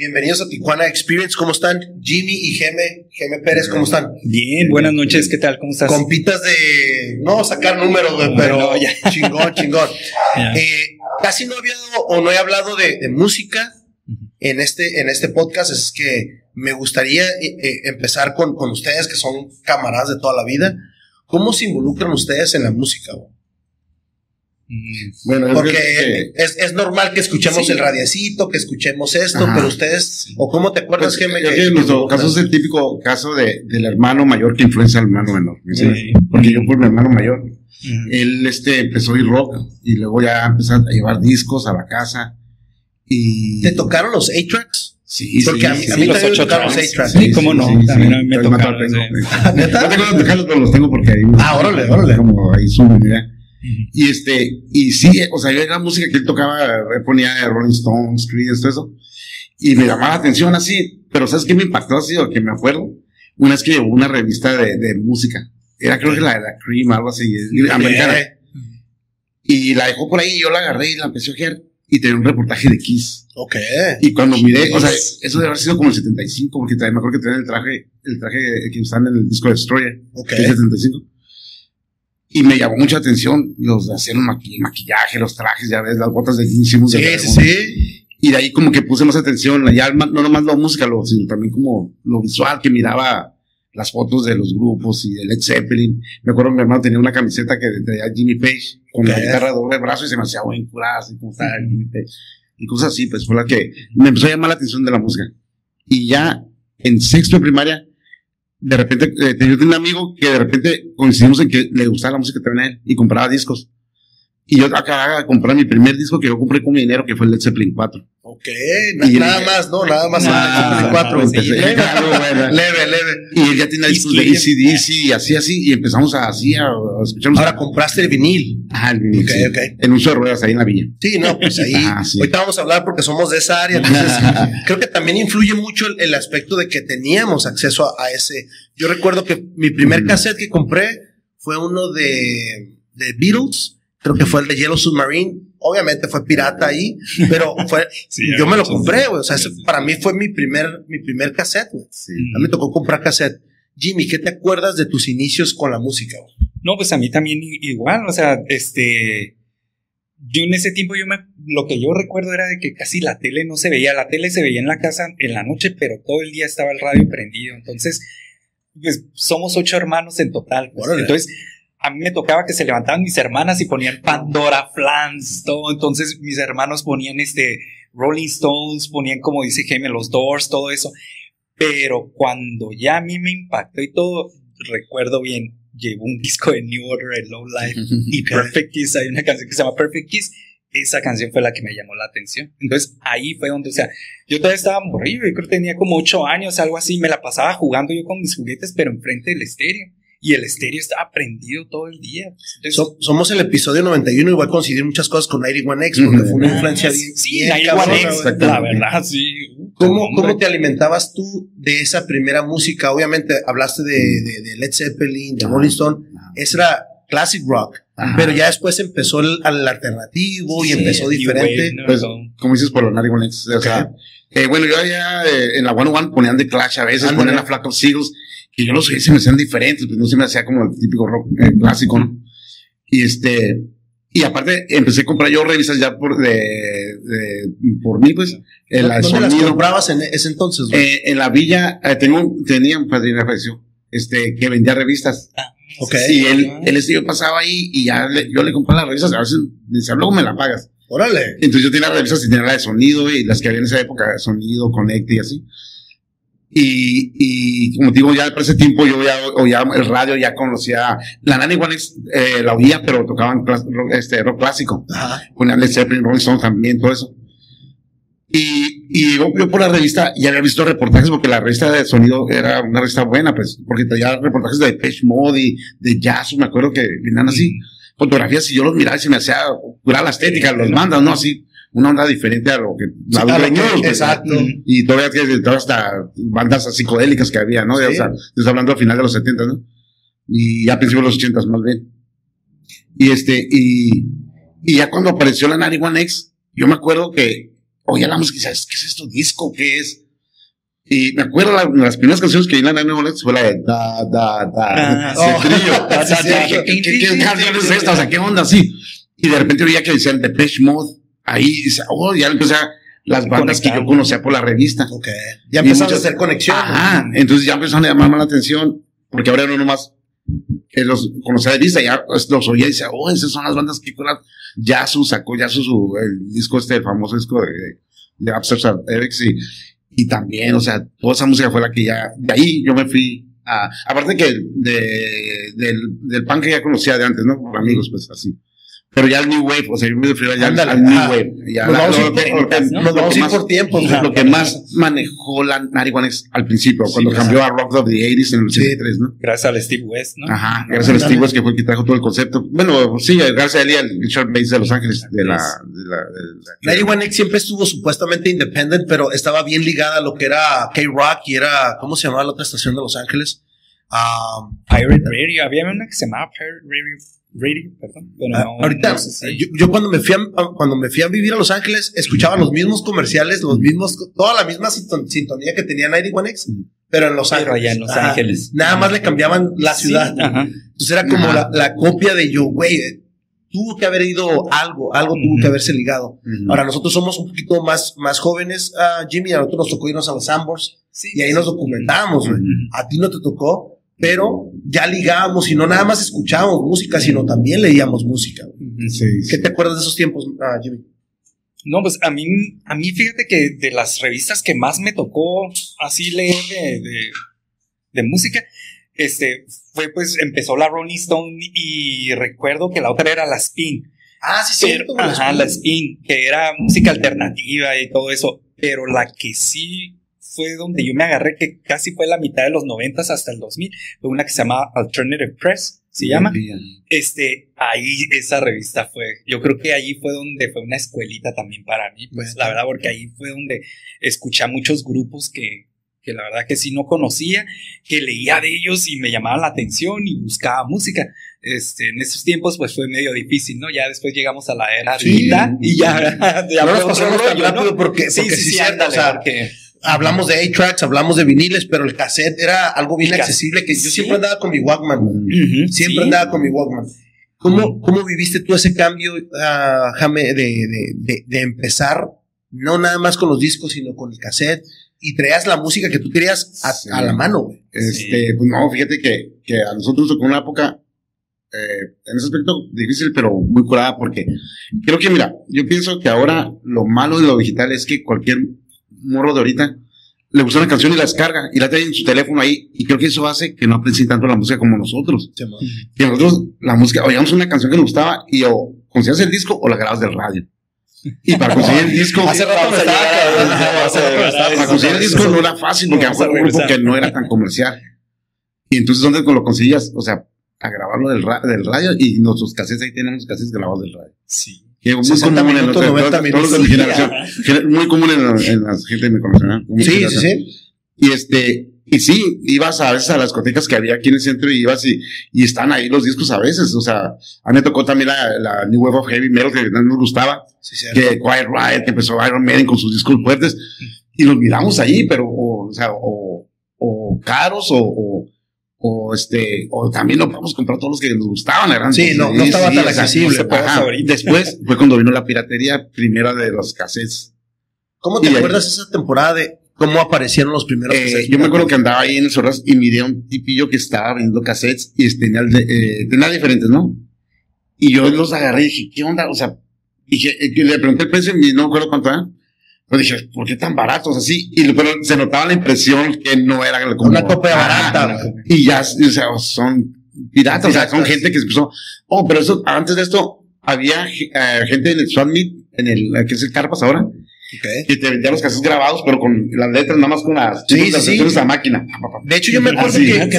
Bienvenidos a Tijuana Experience. ¿Cómo están? Jimmy y Geme, Geme Pérez, ¿cómo están? Bien, buenas noches. ¿Qué tal? ¿Cómo estás? Compitas de no sacar números, güey, pero chingón, chingón. Eh, casi no había o no he hablado de, música en este, en este podcast. Es que me gustaría eh, eh, empezar con, con ustedes, que son camaradas de toda la vida. ¿Cómo se involucran ustedes en la música? Güey? Bueno, porque es, es, normal que escuchemos el radiacito, que escuchemos esto, pero ustedes, o cómo te acuerdas pues, que en nuestro caso es el típico caso de, del hermano mayor que influencia al hermano menor. Porque yo fui mi hermano mayor. Él este, empezó a ir rock y luego ya empezó a llevar discos a la casa. Y... ¿Te tocaron los A-Tracks? Sí, Porque a mí, a mí los también me tocaron los A-Tracks. Sí, cómo no, también a mí me tocaron. No tengo los dejarlos, pero los tengo porque ahí. Ah, órale, órale. Como ahí su idea. Y este, y sí, o sea, yo era música que él tocaba, él ponía Rolling Stones, Creedence, todo eso. Y me llamaba la atención así, pero ¿sabes qué me impactó así o que me acuerdo? Una vez que llevó una revista de, de música. Era creo que la de la Cream, algo así, americana. Y la dejó por ahí, y yo la agarré y la empecé a ojear. Y tenía un reportaje de Kiss. Ok. Y cuando miré, o sea, eso debe haber sido como el 75, porque también me acuerdo que tenía el traje, el traje que usaban en el disco Destroyer. Ok. el 75. Y me llamó mucha atención los de hacer un maquillaje, los trajes, ya ves, las botas de hicimos. Sí, sí, sí. Y de ahí como que puse más atención, ya no nomás la música, sino también como lo visual, que miraba las fotos de los grupos y de Led Zeppelin. Me acuerdo que mi hermano tenía una camiseta que tenía Jimmy Page con la guitarra doble brazo y se me hacía buen curada, así como estaba Jimmy Page. Y cosas así, pues fue la que me empezó a llamar la atención de la música. Y ya en sexto de primaria de repente, eh, tenía un amigo que de repente coincidimos en que le gustaba la música también y compraba discos. Y yo acababa de comprar mi primer disco que yo compré con mi dinero, que fue el Led Zeppelin 4. Ok, nada más, no, nada más el Led 4. leve, leve, Y él ya tenía discos de ACDC y así, así, y empezamos a, así a, escuchar Ahora compraste el vinil. Ah, el vinil. Ok, sí. ok. En uso de ruedas ahí en la villa. Sí, no, pues ahí. Ah, sí. Ahorita vamos a hablar porque somos de esa área. Entonces, creo que también influye mucho el, el, aspecto de que teníamos acceso a, a ese. Yo recuerdo que mi primer cassette que compré fue uno de, de Beatles creo que fue el de Yellow Submarine. Obviamente fue pirata ahí, pero fue, sí, yo me lo compré, güey. O sea, para mí fue mi primer, mi primer cassette, güey. Sí. A mí me tocó comprar cassette. Jimmy, ¿qué te acuerdas de tus inicios con la música, güey? No, pues a mí también igual, o sea, este, yo en ese tiempo yo me, lo que yo recuerdo era de que casi la tele no se veía, la tele se veía en la casa en la noche, pero todo el día estaba el radio prendido, entonces, pues somos ocho hermanos en total, pues, entonces a mí me tocaba que se levantaban mis hermanas y ponían Pandora, Flans, todo. Entonces mis hermanos ponían este Rolling Stones, ponían como dice Jaime, los Doors, todo eso. Pero cuando ya a mí me impactó y todo, recuerdo bien, llevo un disco de New Order, Low Life y Perfect Kiss. Hay una canción que se llama Perfect Kiss. Esa canción fue la que me llamó la atención. Entonces ahí fue donde, o sea, yo todavía estaba morrido, yo creo que tenía como ocho años, algo así. Me la pasaba jugando yo con mis juguetes, pero enfrente del estéreo y el estéreo estaba prendido todo el día. Entonces, so, somos el episodio 91 y voy a coincidir muchas cosas con 91X porque fue una influencia bien. Sí, 91X, la verdad, sí. ¿Cómo, ¿Cómo, te alimentabas tú de esa primera música? Obviamente hablaste de, de, de Led Zeppelin, de Rolling Stone. Esa era classic rock. Ajá. Pero ya después empezó el, el alternativo y sí, empezó diferente. Way, pues, como dices por los 91X. O sea, eh, bueno, yo ya eh, en la 101 ponían The Clash a veces, ponían a Flack of Seagulls que yo los oía se me hacían diferentes, pues no se me hacía como el típico rock eh, clásico, ¿no? Y este, y aparte empecé a comprar yo revistas ya por, de, de por mí, pues. En la ¿Dónde las comprabas en ese entonces? Eh, en la villa, eh, tengo, tenía un padrino falleció, este, que vendía revistas. Ah, ok. Y él, él yo pasaba ahí y ya le, yo le compraba las revistas, a veces me decía, luego me la pagas. Órale. Entonces yo tenía revistas y tenía la de sonido y las que había en esa época, sonido, conecte y así. Y, y como digo, ya por ese tiempo yo ya oía el radio, ya conocía, la Nana igual eh, la oía, pero tocaban rock, este, rock clásico. Ponían Led Zeppelin, Rolling Stone también, todo eso. Y, y yo, yo, por la revista ya había visto reportajes, porque la revista de sonido era una revista buena, pues, porque tenía reportajes de Page Mode y de jazz, me acuerdo que venían así, fotografías, y yo los miraba y se me hacía curar la estética, los mandas, ¿no? Así, una onda diferente a lo que sí, pues, exacto y todavía que todas hasta bandas psicodélicas que había no sí. o sea estoy hablando al final de los 70 no y a principios de los 80 más bien y este y y ya cuando apareció la Nari One X yo me acuerdo que oía la música y ¿qué es esto? ¿Disco? ¿Qué es? Y me acuerdo la, las primeras canciones que vi en la Nine fue la de da, da, da, Ah, oh. trillo. Ah, sí, sí, ¿Qué, qué, qué, qué canción es esta? O sea, ¿qué onda así? Y de repente oía que decían Depeche Mode. Ahí, oh, ya empecé a, las bandas que yo conocía por la revista. Ok. Ya Y empezamos a hacer conexión. Ajá, entonces ya empezaron a llamarme la atención, porque ahora no nomás que los conocía de vista, ya pues, los oía y decía, oh, esas son las bandas que con la Yasu sacó Yasu su, el disco este, el famoso disco de, de Upstairs Erics y, y también, o sea, toda esa música fue la que ya, de ahí yo me fui a, aparte que de, del, del punk que ya conocía de antes, ¿no? Por amigos, pues así. Pero ya el New Wave, o sea, yo me fui ya al- Ándale, al New. Wave. Ya Nos la- vamos a ir lo que- por- lo que- ¿no? lo Nos vamos a ir por tiempos. Ajá. lo que más manejó la Marihuanex al principio, cuando Sí, cambió a Rock of the 80s en el Sí. 83, ¿no? Gracias al Steve West, ¿no? Ajá, gracias a Steve West que fue el que trajo todo el concepto. Bueno, sí, gracias a él y al Richard Bates de Los Ángeles, de la... De la, de la- 91X siempre estuvo supuestamente independent, pero estaba bien ligada a lo que era K-Rock y era, ¿cómo se llamaba la otra estación de Los Ángeles? Ah, Pirate Radio, había una que se llamaba Pirate Radio, Radio perdón. Pero ah, no, ahorita, no sé si- yo, yo cuando me fui a, cuando me fui a vivir a Los Ángeles, escuchaba los mismos comerciales, los mismos, toda la misma sinton- sintonía que tenía 91X, Ujú. pero en Los Pero Ángeles. allá en Los Ajá. Ángeles. Nada más le cambiaban la Sí, ciudad. ajá. Entonces era como la, la copia de yo, güey, eh, tuvo que haber ido algo, algo tuvo que haberse ligado. Ahora nosotros somos un poquito más, más jóvenes, ah, Jimmy, a nosotros nos tocó irnos a los Ambors Sí, y ahí nos güey. Ujú. A ti no te tocó, pero ya ligábamos y no nada más escuchábamos música, sino también leíamos música. Sí, sí. ¿Qué te acuerdas de esos tiempos, ah, Jimmy? No, pues a mí, a mí fíjate que de las revistas que más me tocó así leer de, de, de música, este, fue pues, empezó la Rolling Stone y recuerdo que la otra era la Spin. Ah, sí, cierto. ajá, la Spin, que era música alternativa y todo eso, pero la que sí fue donde yo me agarré, que casi fue la mitad de los noventas hasta el 2000, fue una que se llama Alternative Press, se llama. Este, ahí esa revista fue, yo creo que ahí fue donde fue una escuelita también para mí, pues la verdad, porque ahí fue donde escuché a muchos grupos que, que la verdad que sí no conocía, que leía de ellos y me llamaban la atención y buscaba música. Este, en esos tiempos pues fue medio difícil, ¿no? Ya después llegamos a la era Sí. digital y ya, ya No nos porque, Sí, porque sí, sí, sí, ándale, o sea, porque- hablamos de A-Tracks, hablamos de viniles, pero el cassette era algo bien accesible que yo sí. siempre andaba con mi Walkman. Siempre sí. andaba con mi Walkman. ¿Cómo, ¿Cómo viviste tú ese cambio, ah, Jame, de, de, de, de empezar, no nada más con los discos, sino con el cassette, y traías la música que tú querías a, Sí. a la mano, güey? Este, pues no, fíjate que, que a nosotros nos tocó una época, eh, en ese aspecto difícil, pero muy curada, porque creo que, mira, yo pienso que ahora lo malo de lo digital es que cualquier morro de ahorita le gusta una canción y la descarga y la trae en su teléfono ahí, y creo que eso hace que no aprecien tanto la música como nosotros. Que nosotros, la música, oíamos una canción que nos gustaba y o conseguías el disco o la grababas del radio. Y para conseguir el disco, Hace rato me estaba para conseguir el disco no era fácil porque un grupo que no era tan comercial. Y entonces, ¿dónde lo conseguías? O sea, a grabarlo del, ra- del radio y nuestros cassettes ahí tenemos cassettes grabados del radio. Sí. Que muy 60 común en minutos, los- 90 todos- todos de mi minutos. generación. Gener- Muy común en, la- en la gente mi generación. Muy Sí, sí, generación. sí. Y este, y sí, ibas a veces a las discotecas que había aquí en el centro y ibas y, y están ahí los discos a veces. O sea, a mí me tocó también la, la New Wave of Heavy Metal que no nos gustaba Sí, que Quiet Riot, que empezó Iron Maiden con sus discos fuertes, y los miramos ahí, pero, o, o sea, o, o caros, o, o, o este, o también no podemos comprar todos los que nos gustaban, eran Sí, no- no estaba tan accesible. Después fue cuando vino la piratería primera de los cassettes. ¿Cómo te Y ahí- acuerdas esa temporada de cómo aparecieron los primeros Eh, cassettes? yo me acuerdo que andaba ahí en el Sorras y miré a un tipillo que estaba vendiendo cassettes y este, tenía, eh, tenía diferentes, ¿no? Y yo los agarré y dije, ¿qué onda? O sea, dije, eh, le pregunté el precio y no me acuerdo cuánto era. Dije, ¿por qué tan baratos así? Y pero se notaba la impresión que no era como Una copia barata. Y ya, o sea, son piratas, o sea, son gente que se empezó. Oh, pero eso, antes de esto, había eh, gente en el Swap Meet, en el, que es el Carpas ahora, Ok. que te vendía los cassettes grabados, pero con las letras, nada más con las, Sí, sí, sí. a máquina. De hecho, yo me acuerdo que, eso- que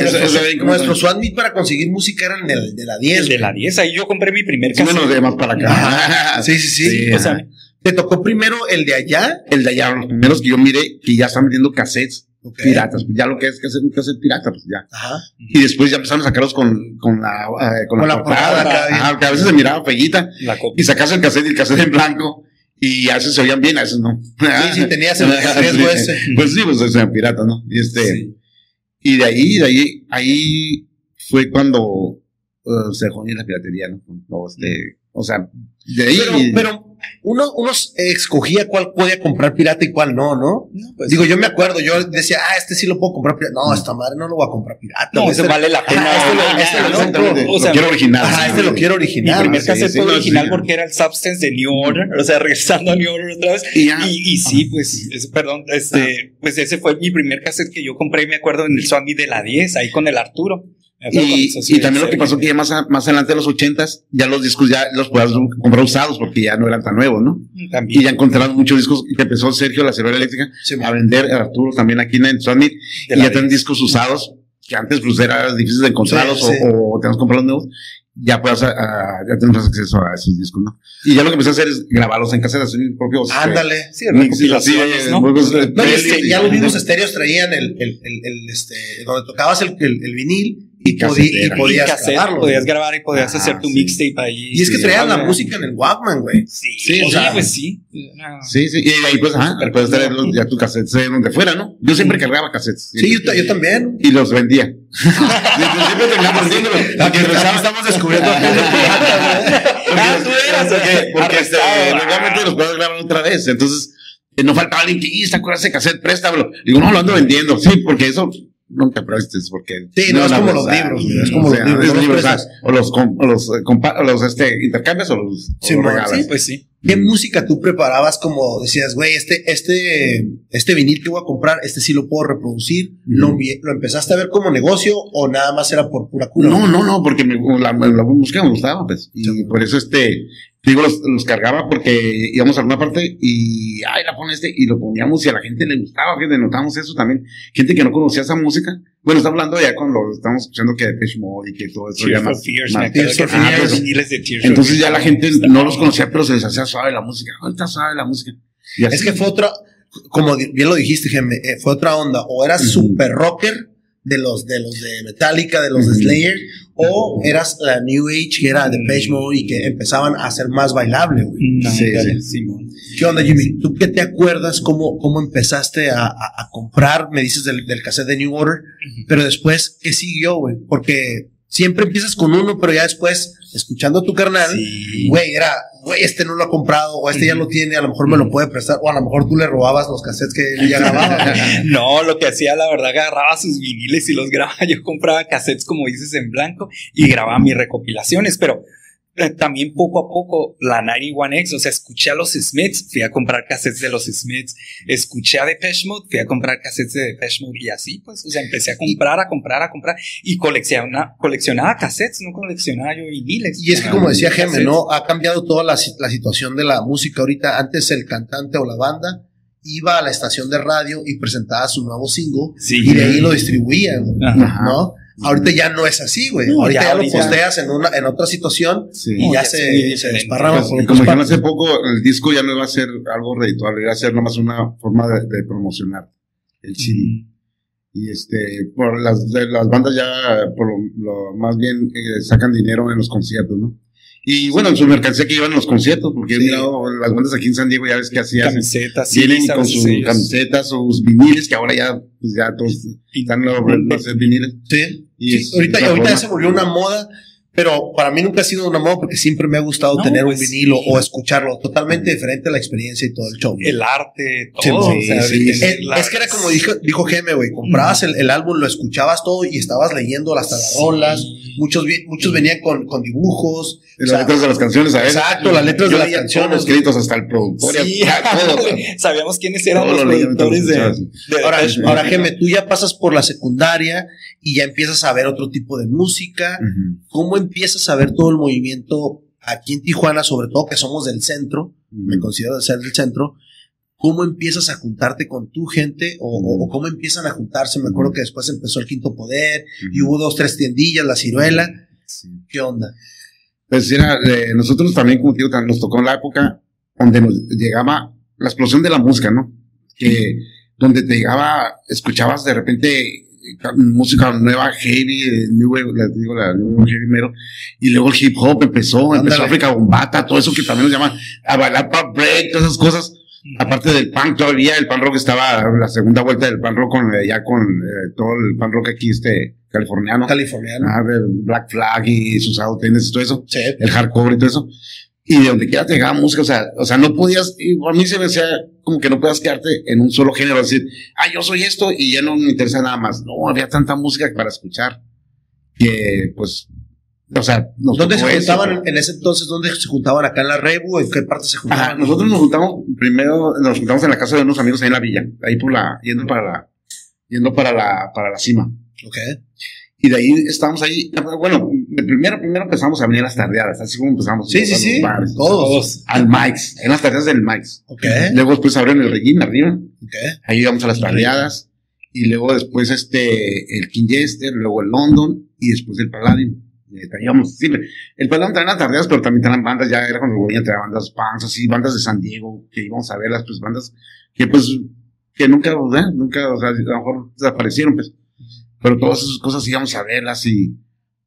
eso Swap Meet para conseguir música eran de, de la 10. El de la 10, ahí yo compré mi primer Sí, cassette. menos de más para acá. Sí, sí, sí. Sí, o sea. ¿Te tocó primero el de allá? el de allá, los primeros que yo miré, que ya están vendiendo cassettes Ok. piratas. Ya lo que es cassette, un cassette pirata, pues ya. Ajá. Y después ya empezaron a sacarlos con, con la, eh, con Con la, la portada. Ajá, que a veces se miraba feguita. Y sacas el cassette y el cassette en blanco. Y a veces se oían bien, a veces no. Sí, sí, tenías el riesgo ese. Pues sí, pues eran piratas, ¿no? Y este, y de ahí, de ahí, ahí fue cuando uh, se dejó la piratería, ¿no? No, este, o sea, de ahí. Pero, pero uno, uno escogía cuál podía comprar pirata y cuál no, ¿no? pues, Digo, yo me acuerdo, yo decía, ah, este sí lo puedo comprar pirata. No, esta madre no lo voy a comprar pirata. No, este, eso vale la pena. este lo, este lo o sea, lo quiero original. Ajá, este lo quiero original. Mi primer cassette sí, fue no, original sí. porque era el Substance de New Order, o sea, regresando a New Order otra vez. Y. Y, y sí, pues, es- perdón, este, pues ese fue mi primer cassette que yo compré, me acuerdo, en el Swami de la 10, ahí con el Arturo. Y, también lo que pasó que ya más, a- más adelante de los ochentas, ya los discos ya los podías comprar usados porque ya no eran tan nuevos, ¿no? También. Y ya encontraron muchos discos que empezó Sergio, la Cervera Eléctrica, Sí, a vender, Arturo también aquí en Summit, y ya tienen 10. discos usados, que antes pues era difícil de encontrarlos Sí, sí. o, o tenemos que comprarlos nuevos, ya puedes, ah, ya tenemos acceso a esos discos, ¿no? Y ya lo que empecé a hacer es grabarlos en casetas, en propios. Ándale. Sí, recopilaciones, eh, ¿no? juegos de No, y es que peli, ya los mismos estéreos traían el, el, el, el, este, donde tocabas el, el vinil y, Y podí- y casetera. Y podías cassette, grabarlo. podías grabar y podías Ah, hacer tu sí. mixtape ahí. Y es que Sí, traían la música en el Walkman, güey. Sí, Sí, sí, o sea, pues sí. Sí, sí, y ahí pues, ajá, puedes traer los- ya tu cassette de donde fuera, ¿no? Yo siempre cargaba cassettes. Sí, yo, ta- yo también. Y los vendía. siempre terminaba vendiéndolos. Regresaba- estamos descubriendo Ah, tú eras, Porque, porque este, normalmente los puedo grabar otra vez. Entonces, eh, no faltaba alguien que, "Y, ¿te acuerdas de ese cassette? Préstamelo. Digo, no, lo ando vendiendo. Sí, porque eso nunca prestes, porque. Sí, no, es la como verdad, los libros, es como los libros, es no los libros, o sea, prestas. o los, o los, eh, o los este, intercambias o los, Sí, regalas. Pues sí. ¿Qué música tú preparabas como decías, güey, este, este, este vinil que voy a comprar, este sí lo puedo reproducir? ¿Lo, ¿Lo empezaste a ver como negocio o nada más era por pura cura? No, no, no, porque me- la, la música me gustaba, pues. Y por eso, este, digo, los, los cargaba porque íbamos a alguna parte y, ay, la pone este, y lo poníamos y a la gente le gustaba, que notamos eso también. Gente que no conocía esa música. Bueno, está hablando ya cuando estamos escuchando que Depeche Mode y que todo eso ya Tears más- Fears, más- Tears Fears. los de Tears for Entonces ya la gente Está no los conocía, pero se les hacía suave la música. Ahorita suave la música. Y así. Es que fue otra, como bien lo dijiste, Geme, eh, fue otra onda. O Ujú. super rocker de los de los de Metallica, de los de. Slayer, o eras la New Age que era de Page Mode y que empezaban a ser más bailable, güey. No, Sí, sí. ¿Qué onda, Jimmy? ¿Tú qué te acuerdas cómo, cómo empezaste a, a- a comprar? Me dices del, del cassette de New Order, pero después, ¿qué siguió, güey? Porque siempre empiezas con uno, pero ya después, escuchando a tu carnal, Sí. güey, era, güey, este no lo ha comprado, o este ya lo tiene, a lo mejor me lo puede prestar, o a lo mejor tú le robabas los cassettes que él ya grababa. No, lo que hacía, la verdad, agarraba sus viniles y los grababa. Yo compraba cassettes, como dices, en blanco y grababa mis recopilaciones, pero también poco a poco la 91X, o sea, escuché a los Smiths, fui a comprar cassettes de los Smiths, escuché a Depeche Mode, fui a comprar cassettes de Depeche Mode y así, pues, o sea, empecé a comprar, a comprar, a comprar y coleccionaba, coleccionaba cassettes, no coleccionaba yo viniles. Y es que como decía Cassettes. ¿no? Ha cambiado toda la, la situación de la música ahorita. Antes el cantante o la banda iba a la estación de radio y presentaba su nuevo single Sí. y de ahí lo distribuían. ¿no? Ahorita ya no es así, güey. No, ahorita ya ya, lo posteas en una en otra situación Sí. y No, ya, ya se, se desparrama Pues, por como partes. hace poco, el disco ya no iba a ser algo redituable, iba a ser nomás una forma de, de promocionar el CD. Y este, por las, de las bandas ya, por lo, lo más bien, eh, sacan dinero en los conciertos, ¿no? Y bueno, en su mercancía que llevan en los conciertos, porque Sí. mirado las bandas aquí en San Diego, ya ves que hacían. Camisetas, sí, Vienen con sus ellos- camisetas, sus viniles, que ahora ya, pues ya todos están a hacer viniles. Sí. Y Sí, ahorita, ahorita ya se volvió una moda, pero para mí nunca ha sido una moda porque siempre me ha gustado No, tener pues un vinilo sí. o escucharlo. Totalmente diferente a la experiencia y todo el show. ¿no? el arte, todo. sí, o sea, sí, de sí. tener Es, que era como dijo, dijo Geme, güey, comprabas el, el álbum, lo escuchabas todo y estabas leyendo hasta las Sí. rolas. Muchos, muchos venían con, con dibujos. Y o las sea, letras de las canciones, a veces. Exacto, las letras Yo de las leía canciones. créditos, hasta el productor, sabíamos quiénes eran Todo los productores de, de Ahora, Mode. ahora Geme, tú ya pasas por la secundaria y ya empiezas a ver otro tipo de música. Ujú. ¿Cómo empiezas a ver todo el movimiento aquí en Tijuana, sobre todo que somos del centro? me considero de ser del centro, ¿cómo empiezas a juntarte con tu gente o, cómo empiezan a juntarse? Me acuerdo que después empezó el Quinto Poder y hubo dos, tres tiendillas, la ciruela. Sí. ¿Qué onda? Pues era, eh, nosotros también, como tan- nos tocó la época donde nos llegaba la explosión de la música, ¿no? Que donde te llegaba, escuchabas de repente música nueva, heavy, eh, new wave, la, digo, la new wave heavy metal, y luego el hip hop empezó, empezó África Bombata, todo eso que también nos llaman a bailar pop break, todas esas cosas. Aparte del punk todavía, el punk rock estaba la segunda vuelta del punk rock con, ya con eh, todo el punk rock aquí este californiano. Californiano. Ah, Black Flag y sus autos y todo eso. El hardcore y todo eso. Y de donde quiera te llegaba música, o sea, o sea, no podías, y a mí se me decía como que no podías quedarte en un solo género, decir, ah, yo soy esto y ya no me interesa nada más. No, había tanta música para escuchar que, pues, o sea, ¿Dónde se juntaban en ese entonces? ¿Dónde se juntaban acá en la Rebu? ¿En qué parte se juntaban? nosotros nos juntamos primero, nos juntamos en la casa de unos amigos ahí en la villa, ahí por la, yendo para la, yendo para la, para la cima. Ok. Y de ahí estábamos ahí. Bueno, primero, primero empezamos a venir las tardeadas, así como empezamos. Sí, sí, sí. todos. Al Mike's, en las tardeadas del Mike's. Ok. Luego después abrieron el Regina arriba. Ok. Ahí íbamos a las tardeadas. Y luego después este, el King Jester, luego el London y después el Paladin. Íbamos siempre. El Paladin traía las tardeadas, pero también traían bandas, ya era cuando volvían, traían bandas punks, así, bandas de San Diego, que íbamos a verlas, pues bandas que pues, que nunca, ¿verdad? Nunca, o sea, a lo mejor desaparecieron, pues pero todas esas cosas íbamos a verlas y,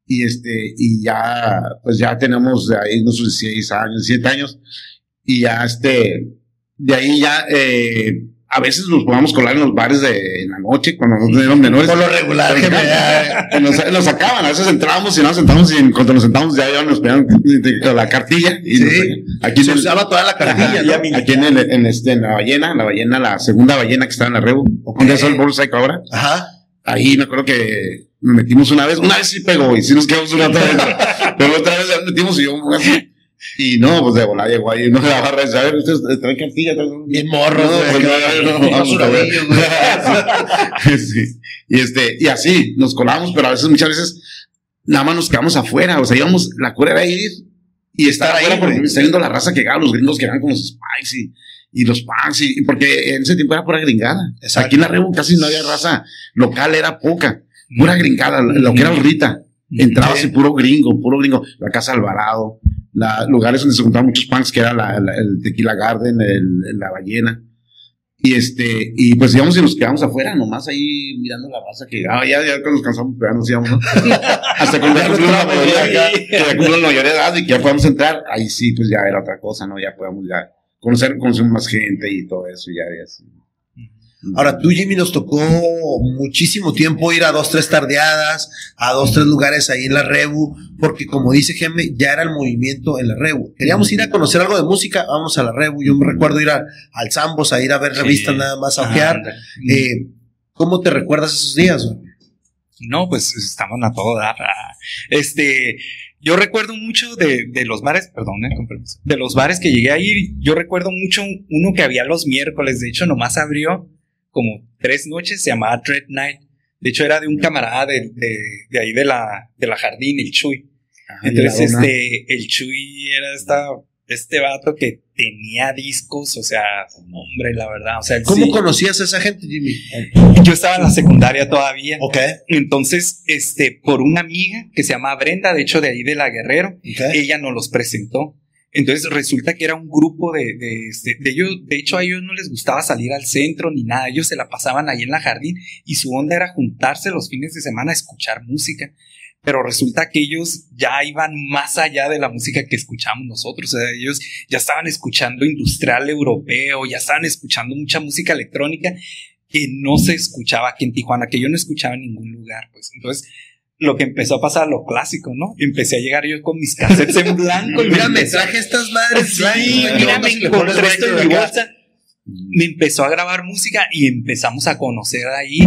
y este, y ya, pues ya tenemos de ahí unos seis años, siete años, y ya este, de ahí ya, eh, a veces nos podíamos colar en los bares de en la noche cuando nos eran menores. Por lo regular, que nos, nos, sacaban, a veces entrábamos y nos sentamos y cuando nos sentamos ya, ya nos pedían la cartilla. Y sí, aquí se usaba toda la cartilla. aquí en, el, en, este, en la ballena, la ballena, la segunda ballena que está en la Rebu, okay. donde es el Bullseye ahora. Ajá ahí me acuerdo que nos metimos una vez, una vez sí pegó y sí nos quedamos una otra vez, pero otra vez nos metimos y yo así. Y no, pues de volar llegó ahí, no se la barra a ver, ustedes traen cartilla, bien morros, no, no, no, vamos a ver. sí. Y este, y así, nos colamos, pero a veces, muchas veces, nada más nos quedamos afuera, o sea, íbamos, la cura era ir y estar, ahí, porque está viendo la raza que llegaba, los gringos que eran con los spice y, y los punks, y, porque en ese tiempo era pura gringada. Aquí en la Rebu casi no había raza local, era poca, pura gringada, lo que era el Rita. Entraba así puro gringo, puro gringo. La Casa Alvarado, la, lugares donde se juntaban muchos punks, que era la, el Tequila Garden, el, la ballena. Y este, y pues íbamos y nos quedamos afuera, nomás ahí mirando la raza que llegaba. Ya, ya nos cansamos, pues ya nos íbamos, Hasta cuando ya la mayoría, ya, ya la mayoría de edad y que ya podamos entrar, ahí sí, pues ya era otra cosa, ¿no? Ya podíamos ya conocer, conocer más gente y todo eso, ya, ya así. Ahora, tú, Jimmy, nos tocó muchísimo tiempo ir a dos, tres tardeadas, a dos, tres lugares ahí en la Rebu, porque como dice Geme, ya era el movimiento en la Rebu. Queríamos ir a conocer algo de música, vamos a la Rebu. Yo me recuerdo ir a, al Zambos, a ir a ver revistas nada más, a ojear. Eh, ¿Cómo te recuerdas esos días? No, pues estamos a todo dar. Este, yo recuerdo mucho de, de los bares, perdón, eh, de los bares que llegué a ir. Yo recuerdo mucho uno que había los miércoles. De hecho, nomás abrió como tres noches. Se llamaba Dread Night. De hecho, era de un camarada de, de, de ahí de la, de la jardín, el Chuy. Entonces, este, el Chuy era esta este vato que tenía discos, o sea, hombre, la verdad. O sea, ¿Cómo conocías a esa gente, Jimmy? Yo estaba en la secundaria todavía. Ok. Entonces, este, por una amiga que se llama Brenda, de hecho, de ahí de la Guerrero, ella nos los presentó. Entonces resulta que era un grupo de, este, de, ellos, de hecho a ellos no les gustaba salir al centro ni nada, ellos se la pasaban ahí en la jardín y su onda era juntarse los fines de semana a escuchar música pero resulta que ellos ya iban más allá de la música que escuchamos nosotros. O sea, ellos ya estaban escuchando industrial europeo, ya estaban escuchando mucha música electrónica que no se escuchaba aquí en Tijuana, que yo no escuchaba en ningún lugar. Pues entonces, lo que empezó a pasar, lo clásico, ¿no? Empecé a llegar yo con mis cassettes en blanco. y mira, me traje estas madres sí, mira, me encontré esto en mi bolsa. Me empezó a grabar música y empezamos a conocer ahí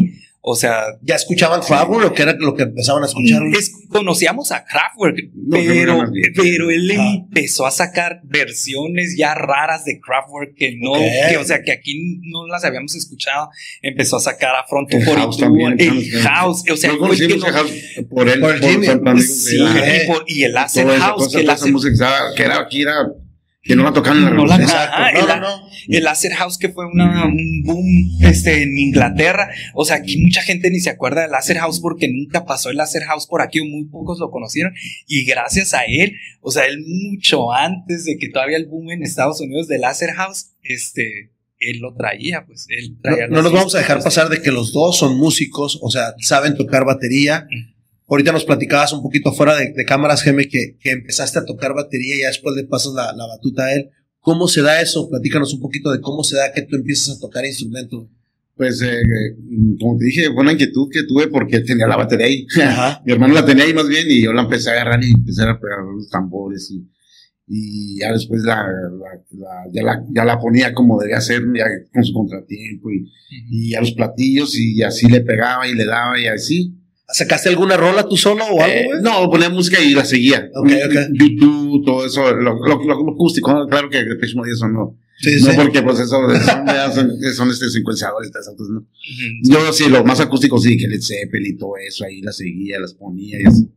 o sea, ¿ya escuchaban Kraftwerk o qué era lo que empezaban a escuchar? conocíamos a Kraftwerk, pero, pero él empezó a sacar versiones ya raras de Kraftwerk que no, que, o sea, que aquí no las habíamos escuchado. Empezó a sacar a Front el House también, el House, o sea, fue que no, por él, por, por, sí, y, el Acid House, que el Acid, que era aquí era que no la tocaron en la, no la Exacto. no, no, El Laser House que fue una, un boom este, en Inglaterra. O sea, aquí mucha gente ni se acuerda del Laser House porque nunca pasó el Laser House por aquí o muy pocos lo conocieron. Y gracias a él, o sea, él mucho antes de que todavía el boom en Estados Unidos del Laser House, este, él lo traía, pues él No, traía no las nos vamos a dejar pasar de que los dos son músicos, o sea, saben tocar batería. Ahorita nos platicabas un poquito fuera de, de cámaras, Geme, que, que empezaste a tocar batería y ya después le pasas la, la batuta a él. ¿Cómo se da eso? Platícanos un poquito de cómo se da que tú empiezas a tocar instrumentos. Pues, eh, como te dije, fue una inquietud que tuve porque tenía la batería ahí. Ajá. Mi hermano la tenía ahí más bien y yo la empecé a agarrar y empecé a pegar los tambores y, y ya después la, la- la- ya, la, ya la ponía como debía ser, ya con su contratiempo y, y a los platillos y así le pegaba y le daba y así. ¿Sacaste alguna rola tú solo o algo, Eh, no, ponía música y la seguía. YouTube, todo eso, lo, lo, lo- acústico, claro que Depeche Mode eso no. Sí, no sí. porque pues eso son, son, este secuenciadores eso, entonces, ¿no? Yo sí, lo más acústico sí, que Led Zeppelin y todo eso, ahí las seguía, las ponía y así.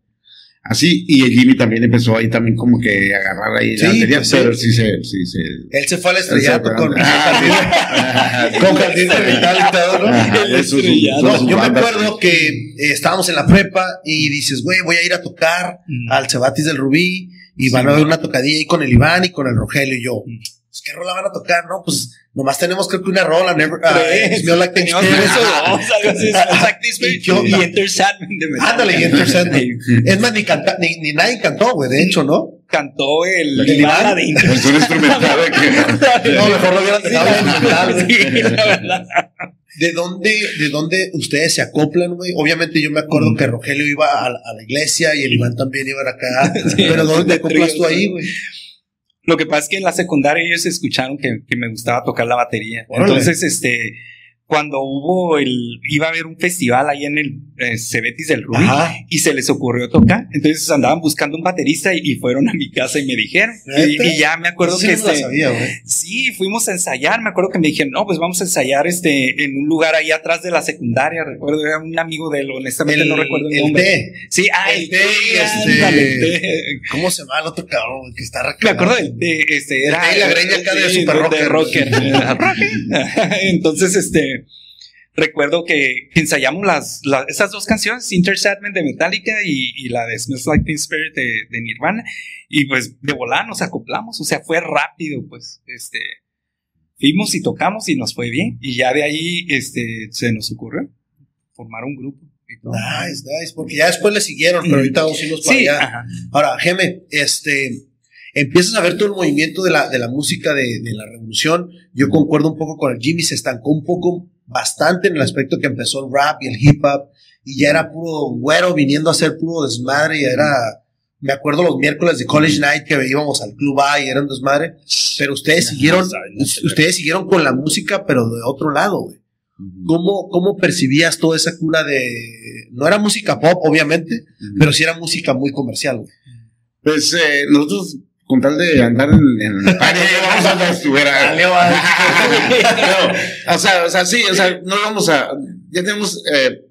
Así, y el Jimmy también empezó ahí también como que a agarrar ahí Sí, la batería, pues sí. pero sí se, sí se. Él se fue al estrellato con, Ah, con jardín de metal y todo, ¿no? Ajá, El eso eso No, yo me acuerdo que eh, estábamos en la prepa y dices, güey, voy a ir a tocar Ujú. al Cebatis del Rubí y Sí, van a ver una tocadilla ahí con el Iván y con el Rogelio y yo. Mm. Pues, ¿Qué rola van a tocar? No, pues nomás tenemos creo que una rola. Never, uh, Tres. Smell Like Teen Teníamos Spirit. tres o dos, algo así, Smells Like Teen Spirit Y yo- y Enter Sandman de. Ándale, y Enter Sandman. Es más, ni, canta, ni, ni nadie cantó, güey, de hecho, ¿no? Cantó el, El de Es un instrumental de que. No, mejor lo hubieran dejado instrumental, güey. Sí, la verdad. ¿De dónde, ¿De dónde ustedes se acoplan, güey? Obviamente yo me acuerdo Mm. que Rogelio iba a, la- a la iglesia y el Iván también iba acá. Sí, pero ¿dónde te acoplas tú ahí, ¿no? güey? Lo que pasa es que en la secundaria ellos escucharon que, que me gustaba tocar la batería. Órale. Entonces, este, cuando hubo el, iba a haber un festival ahí en el eh, Cebetis del Rubí Ajá. y se les ocurrió tocar. Entonces andaban buscando un baterista y, y fueron a mi casa y me dijeron. Y, ya me acuerdo sí que este, sabía. Sí, fuimos a ensayar. Me acuerdo que me dijeron, no, pues vamos a ensayar este en un lugar ahí atrás de la secundaria. Recuerdo, era un amigo de él, honestamente no recuerdo el, el nombre. Sí, ah, el el este. ¿Cómo se llama el otro cabrón que está Me acuerdo del este, El era. té y la greña acá de super rocker. Rocker. Entonces, este. Recuerdo que, ensayamos las, las- esas dos canciones, Inter de Metallica y, y la de Smells Like Teen Spirit de, de Nirvana. Y pues de volar nos acoplamos, o sea, fue rápido, pues, este. Fuimos y tocamos y nos fue bien. Y ya de ahí, este, se nos ocurrió formar un grupo. Nice, nice, porque ya después le siguieron, pero ahorita vamos a irnos para Sí, allá. ajá. Ahora, Geme, este, empiezas a ver todo el movimiento de la, de la música de, de la revolución. Yo concuerdo un poco con el Jimmy, se estancó un poco bastante en el aspecto que empezó el rap y el hip hop, y ya era puro güero viniendo a hacer puro desmadre, y era, me acuerdo los miércoles de College Night que íbamos al club A y era un desmadre, pero ustedes siguieron, ustedes siguieron con la música, pero de otro lado, güey. ¿Cómo, ¿Cómo percibías toda esa cura de... No era música pop, obviamente, pero sí era música muy comercial, güey. Pues eh, nosotros, con tal de andar en, en el parque, vamos a andar. Pero, o sea, o sea, sí, o sea, no vamos a. Ya tenemos. Eh,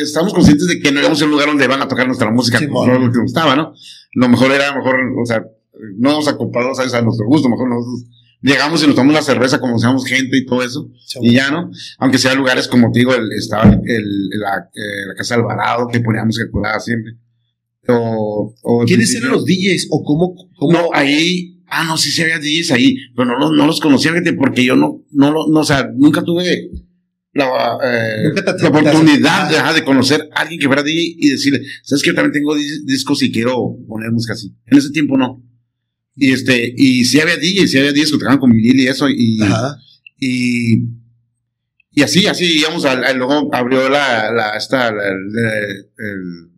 estamos conscientes de que no íbamos a un lugar donde van a tocar nuestra música, Sí, como lo que nos gustaba, ¿no? Lo mejor era, mejor, o sea, no vamos a comprar, ¿sabes? A nuestro gusto, mejor nosotros llegamos y nos tomamos la cerveza, conocemos gente y todo eso, y ya, ¿no? Aunque sea lugares como te digo, el, estaba el, la, eh, la Casa Alvarado, que ponía música curada siempre. O, o ¿Quiénes eran los DJs o cómo? cómo no, ahí, ah, no, sí, sí había DJs ahí, pero no, los- no los conocía, fíjate, porque yo no, no, no, o sea, nunca tuve la, eh, Nunca te- la oportunidad te- de, ajá, de conocer a alguien que fuera DJ y decirle, sabes que yo también tengo dis- discos y quiero poner música así. En ese tiempo no. Y este, y sí había DJs, sí había DJs que tocaban con vinil y eso, y, Ajá. y, y así, así, digamos, al, al- luego abrió la, la, esta, la,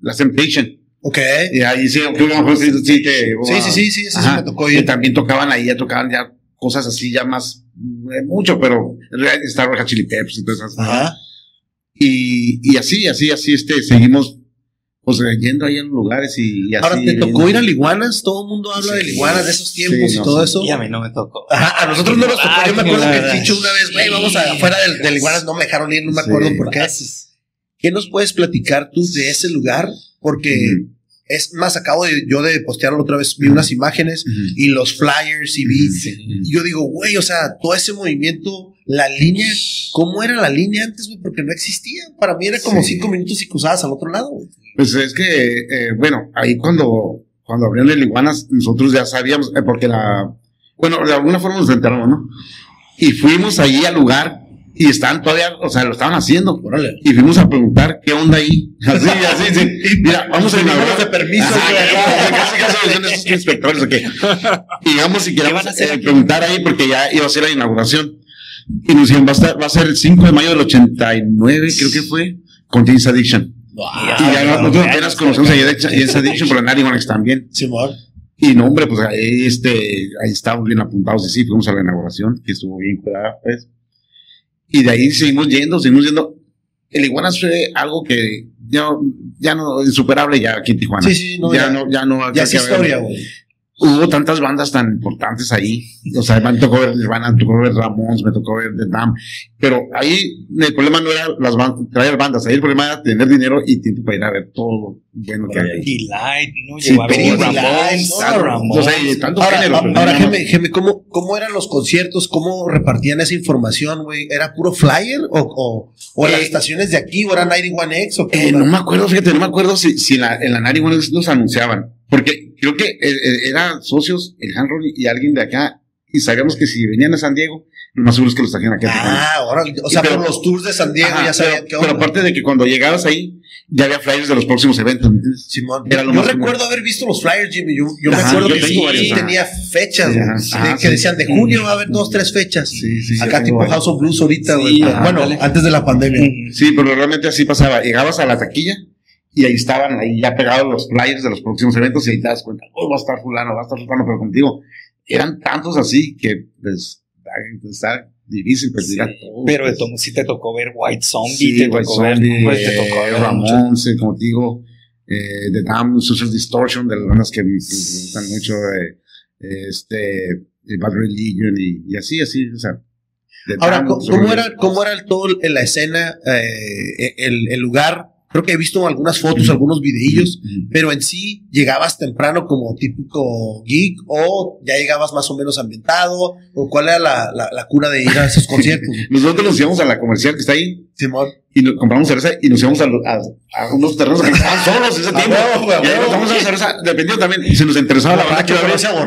la Temptation. Ok. Y ahí sí, mejor sí, sí que. Sí, sí, sí, sí, eso sí me tocó Y ir. también tocaban ahí, ya tocaban ya cosas así, ya más, eh, mucho, pero en realidad está Roja Chili Peppers y todas esas. Ajá. Y, y así, así, así, este, seguimos, pues, yendo ahí en lugares y, y así. Ahora, ¿te tocó viendo. ir a Liguanas? Todo el mundo habla de. Liguanas de esos tiempos Sí, y todo sí. eso. Y a mí no me tocó. Ajá, a nosotros no nos tocó. Yo me acuerdo que Chicho una vez, güey, vamos a, afuera del, del Iguanas, no me dejaron ir, no me Sí. acuerdo por qué. ¿Qué nos puedes platicar tú de ese lugar? Porque es más, acabo de, yo de postearlo otra vez, vi unas imágenes y los flyers y vi. Y yo digo, güey, o sea, todo ese movimiento, la línea, ¿cómo era la línea antes, güey? Porque no existía. Para mí era como Sí. cinco minutos y cruzabas al otro lado, güey. Pues es que, eh, bueno, ahí cuando, cuando abrieron el Iguanas, nosotros ya sabíamos, eh, porque la, bueno, de alguna forma nos enteramos, ¿no? Y fuimos ahí al lugar y estaban todavía, o sea, lo estaban haciendo. Y fuimos a preguntar qué onda ahí. Así, así, sí. Mira, vamos a inaugurar. de permiso. Ajá, casi, casi son esos inspectores, ok. Y vamos si queremos eh, preguntar ahí porque ya iba a ser la inauguración. Y nos dijeron, va a, estar, va a ser el 5 de mayo del 89, creo que fue, con James Addiction. y ya nosotros apenas conocemos a James Addiction, pero Nari One también. Simón. Y no, hombre, pues ahí, este, ahí estábamos bien apuntados y sí, fuimos a la inauguración, que estuvo bien cuidada, pues. Y de ahí seguimos yendo, seguimos yendo. El Iguanas fue algo que ya, ya no, insuperable ya aquí en Tijuana. Sí, sí, no, ya, ya- no, ya no. Ya es historia, güey. Hubo tantas bandas tan importantes ahí. O sea, me tocó ver Nirvana, me tocó ver Ramones, me tocó ver The Dam. Pero ahí el problema no era las bandas, traer bandas. Ahí el problema era tener dinero y tiempo para ir a ver todo lo bueno que había. Y Light, ¿no? Sí, pero Ramones, no, Ramones. O sea, y tantos Ahora, pero ahora Geme, Geme, ¿cómo, ¿cómo eran los conciertos? ¿Cómo repartían esa información, güey? ¿Era puro flyer? ¿O, o, o las Eh, estaciones de aquí? ¿O era 91X? ¿O qué? Eh, onda? no me acuerdo, fíjate, no me acuerdo si, si en la, en la One los anunciaban. Porque creo que eh, eh, eran socios, el Hanron y alguien de acá. Y sabíamos que si venían a San Diego, lo más seguro es que los trajeran aquí. Ah, ahora, o sea, Pero- por los tours de San Diego Ajá, ya sabían qué pero aparte de que cuando llegabas ahí, ya había flyers de los próximos eventos. Simón. Era lo yo más recuerdo común. haber visto los flyers, Jimmy. Yo, yo me acuerdo yo que sí, varios, tenía fechas, ajá, de- que sí. decían de junio va a haber dos, tres fechas. Sí, sí, Acá tipo House of Blues ahorita, Sí, güey. bueno, antes de la pandemia. Sí, pero realmente así pasaba. Llegabas a la taquilla y ahí estaban, ahí ya pegados los flyers de los próximos eventos y ahí te das cuenta, oh, va a estar fulano, va a estar fulano, pero contigo. Eran tantos así que, pues, está difícil pues, Sí, todos, Pero de pues. todo sí te tocó ver White Zombie, Sí, te White tocó ver, Zombie, pues, te tocó ver Ramones, eh, como te digo, eh, The Damned, Social Distortion, de las bandas que me gustan mucho, eh, este, eh, Bad Religion y, y así, así, o sea. The Ahora, ¿cómo, era, cómo era el- todo en la escena, eh, el, el lugar? Creo que he visto algunas fotos, algunos videillos, pero en sí llegabas temprano como típico geek o ya llegabas más o menos ambientado o cuál era la, la, la cura de ir a esos conciertos. Nosotros nos íbamos a la comercial que está ahí Simón. y nos compramos cerveza y nos íbamos a, a, a unos terrenos que estaban solos ese tiempo. huevo, a y ahí huevo. nos tomamos la cerveza, dependiendo también, si nos interesaba la banda que Borracho, iba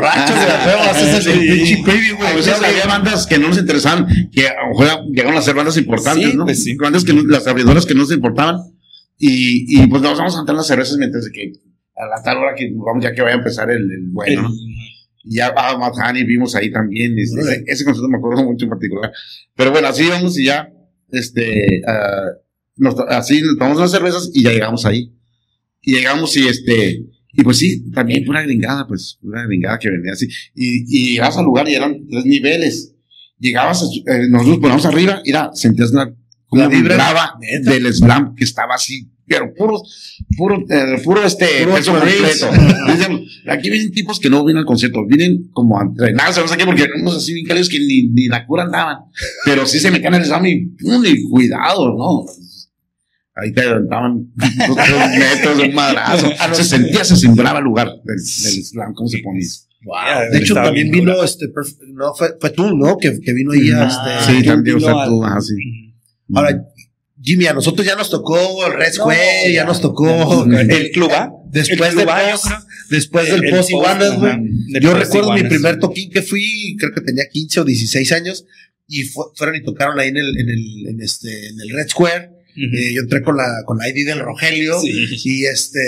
a veces había bandas que no nos interesaban, que a lo mejor llegaron a ser bandas importantes, Sí, ¿no? pues sí. Bandas que no- las abridoras que no nos importaban. Y, y pues nos vamos a entrar las cervezas mientras que a la tal hora que vamos ya que vaya a empezar el, el bueno, ¿no? Y ya a Honey vimos ahí también. este, ese, ese concierto me acuerdo mucho en particular. Pero bueno, así íbamos y ya, este, nos to- así nos tomamos unas cervezas y ya llegamos ahí. Y llegamos y este, y pues sí, también pura gringada, pues, pura gringada que venía así. Y, y llegabas al lugar y eran tres niveles. Llegabas, eh, nosotros ponemos arriba y era, sentías la, La vibra, del slam que estaba así, pero puro, puro, eh, puro este, Puro peso completo. Dicen, aquí vienen tipos que no vienen al concierto, vienen como a entrenarse, no sé qué, porque unos así bien que ni, ni la cura andaban. Pero sí se me caen el slam y, pum, y cuidado, ¿no? Ahí te aventaban dos tres metros de un madrazo. Se sentía, se sembraba el lugar del, del slam, ¿cómo se ponía? Wow, De hecho, también vino este, no, fue, fue tú, ¿no? Que, que vino ahí a Ah, este. Sí, también, tú, ajá, sí. Ujú. Ahora, Jimmy, a nosotros ya nos tocó el Red Square, ya ya, nos tocó ya nos tocó. el, ¿El Club A? Después El del A, post, después del El post Iguanas, güey. Yo recuerdo mi primer toquín que fui, creo que tenía 15 o 16 años, y fue- fueron y tocaron ahí en el, en el, en este, en el Red Square. Eh, yo entré con la, con la ID del Rogelio. Sí. Y este,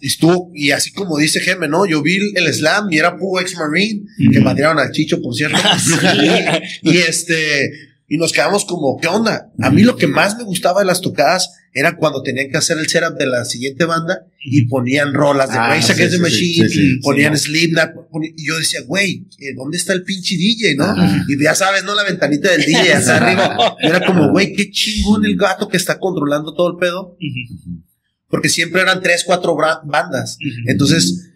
y estuvo, y así como dice Geme, ¿no? Yo vi el slam y era puro ex marine, que Ujú. madrearon al Chicho, por cierto. y, y este, y nos quedamos como, ¿qué onda? A mí lo que más me gustaba de las tocadas era cuando tenían que hacer el setup de la siguiente banda y ponían rolas de Ah, Rage sí, Against the sí, Machine, sí, sí, sí, ponían Slipknot, y yo decía, güey, ¿dónde está el pinche DJ, no? Y ya sabes, ¿no? La ventanita del DJ acá arriba. Y era como, güey, qué chingón el gato que está controlando todo el pedo porque siempre eran tres, cuatro bandas. Entonces,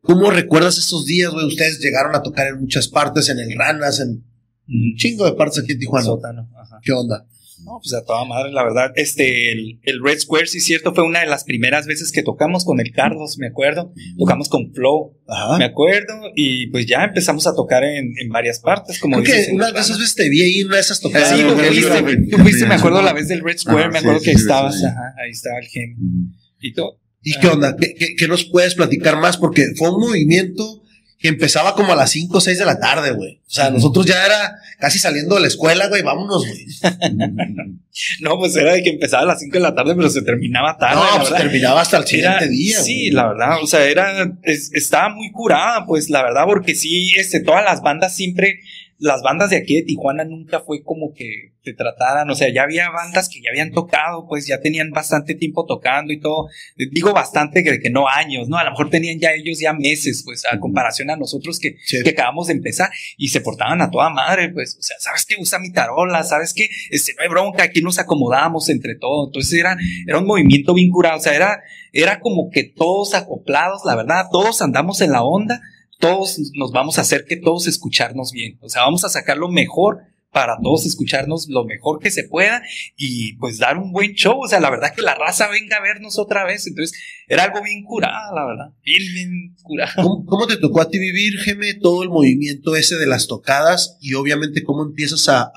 ¿cómo recuerdas estos días, güey? Ustedes llegaron a tocar en muchas partes, en el Ranas, en un Ujú. chingo de partes aquí en Tijuana. Sótano, ajá. ¿Qué onda? No, pues a toda madre, la verdad. Este, el, el Red Square, sí es cierto, fue una de las primeras veces que tocamos con el Carlos, me acuerdo. Tocamos con Flow, Ajá. me acuerdo. Y pues ya empezamos a tocar en, en varias partes, como Creo dices, que una de esas veces te vi ahí una de esas tocadas. Sí, Ah, fuiste, no, no, tú fuiste, no, me acuerdo la vez del Red Square, Ah, me acuerdo sí, que sí, estabas, sí. ajá, ahí estaba el gen Ujú. y todo. ¿Y qué onda? ¿Qué, qué- qué nos puedes platicar más? Porque fue un movimiento que empezaba como a las 5 o 6 de la tarde, güey. O sea, nosotros ya era casi saliendo de la escuela, güey, vámonos, güey. no, pues era de que empezaba a las 5 de la tarde, pero se terminaba tarde. No, pues terminaba hasta el siguiente día. Sí, la verdad, o sea, era, estaba muy curada, pues la verdad, porque sí, este, todas las bandas siempre las bandas de aquí de Tijuana nunca fue como que te trataran, o sea, ya había bandas que ya habían tocado, pues ya tenían bastante tiempo tocando y todo, digo bastante que, que no años, ¿no? A lo mejor tenían ya ellos ya meses, pues a comparación a nosotros que, que acabamos de empezar y se portaban a toda madre, pues, o sea, ¿sabes qué? Usa mi tarola, ¿sabes qué? Este, no hay bronca, aquí nos acomodamos entre todos, entonces era, era un movimiento vinculado, o sea, era, era como que todos acoplados, la verdad, todos andamos en la onda, todos nos vamos a hacer que todos escucharnos bien. O sea, vamos a sacar lo mejor para todos escucharnos lo mejor que se pueda y pues dar un buen show. O sea, la verdad que la raza venga a vernos otra vez. Entonces, era algo bien curado, la verdad. Bien, bien curado. ¿Cómo, te tocó a ti vivir, Geme, todo el movimiento ese de las tocadas y obviamente cómo empiezas a,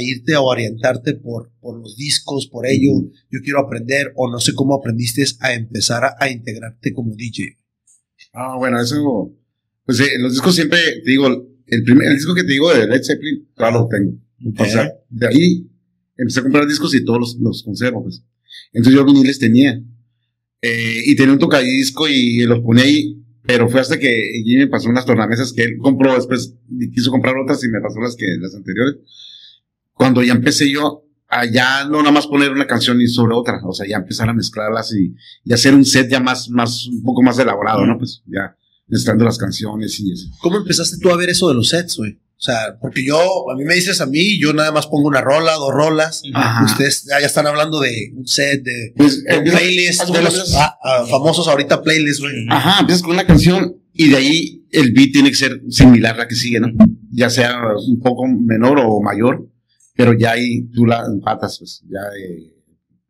irte o orientarte por, por los discos, por ello? Yo quiero aprender o no sé cómo aprendiste a empezar a, a integrarte como DJ. Ah, bueno, eso pues eh, los discos siempre, te digo, el primer el disco que te digo de Led Zeppelin, claro lo tengo. O sea, de ahí empecé a comprar discos y todos los, los conservo, pues. Entonces yo viniles tenía. Eh, y tenía un tocadisco y los ponía ahí, pero fue hasta que Jimmy me pasó unas tornamesas que él compró después, quiso comprar otras y me pasó las que, las anteriores. Cuando ya empecé yo a ya no nada más poner una canción y sobre otra, o sea, ya empezar a mezclarlas y, y hacer un set ya más, más, un poco más elaborado, ¿no? Pues ya estando las canciones y eso. ¿Cómo empezaste tú a ver eso de los sets, güey? O sea, porque yo, a mí me dices a mí, yo nada más pongo una rola, dos rolas. Ustedes ya, están hablando de un set, de, pues, playlist, de los ah, ah, famosos ahorita playlists, güey. Ajá, empiezas con una canción y de ahí el beat tiene que ser similar a la que sigue, ¿no? Ya sea un poco menor o mayor, pero ya ahí tú la empatas, pues, ya eh,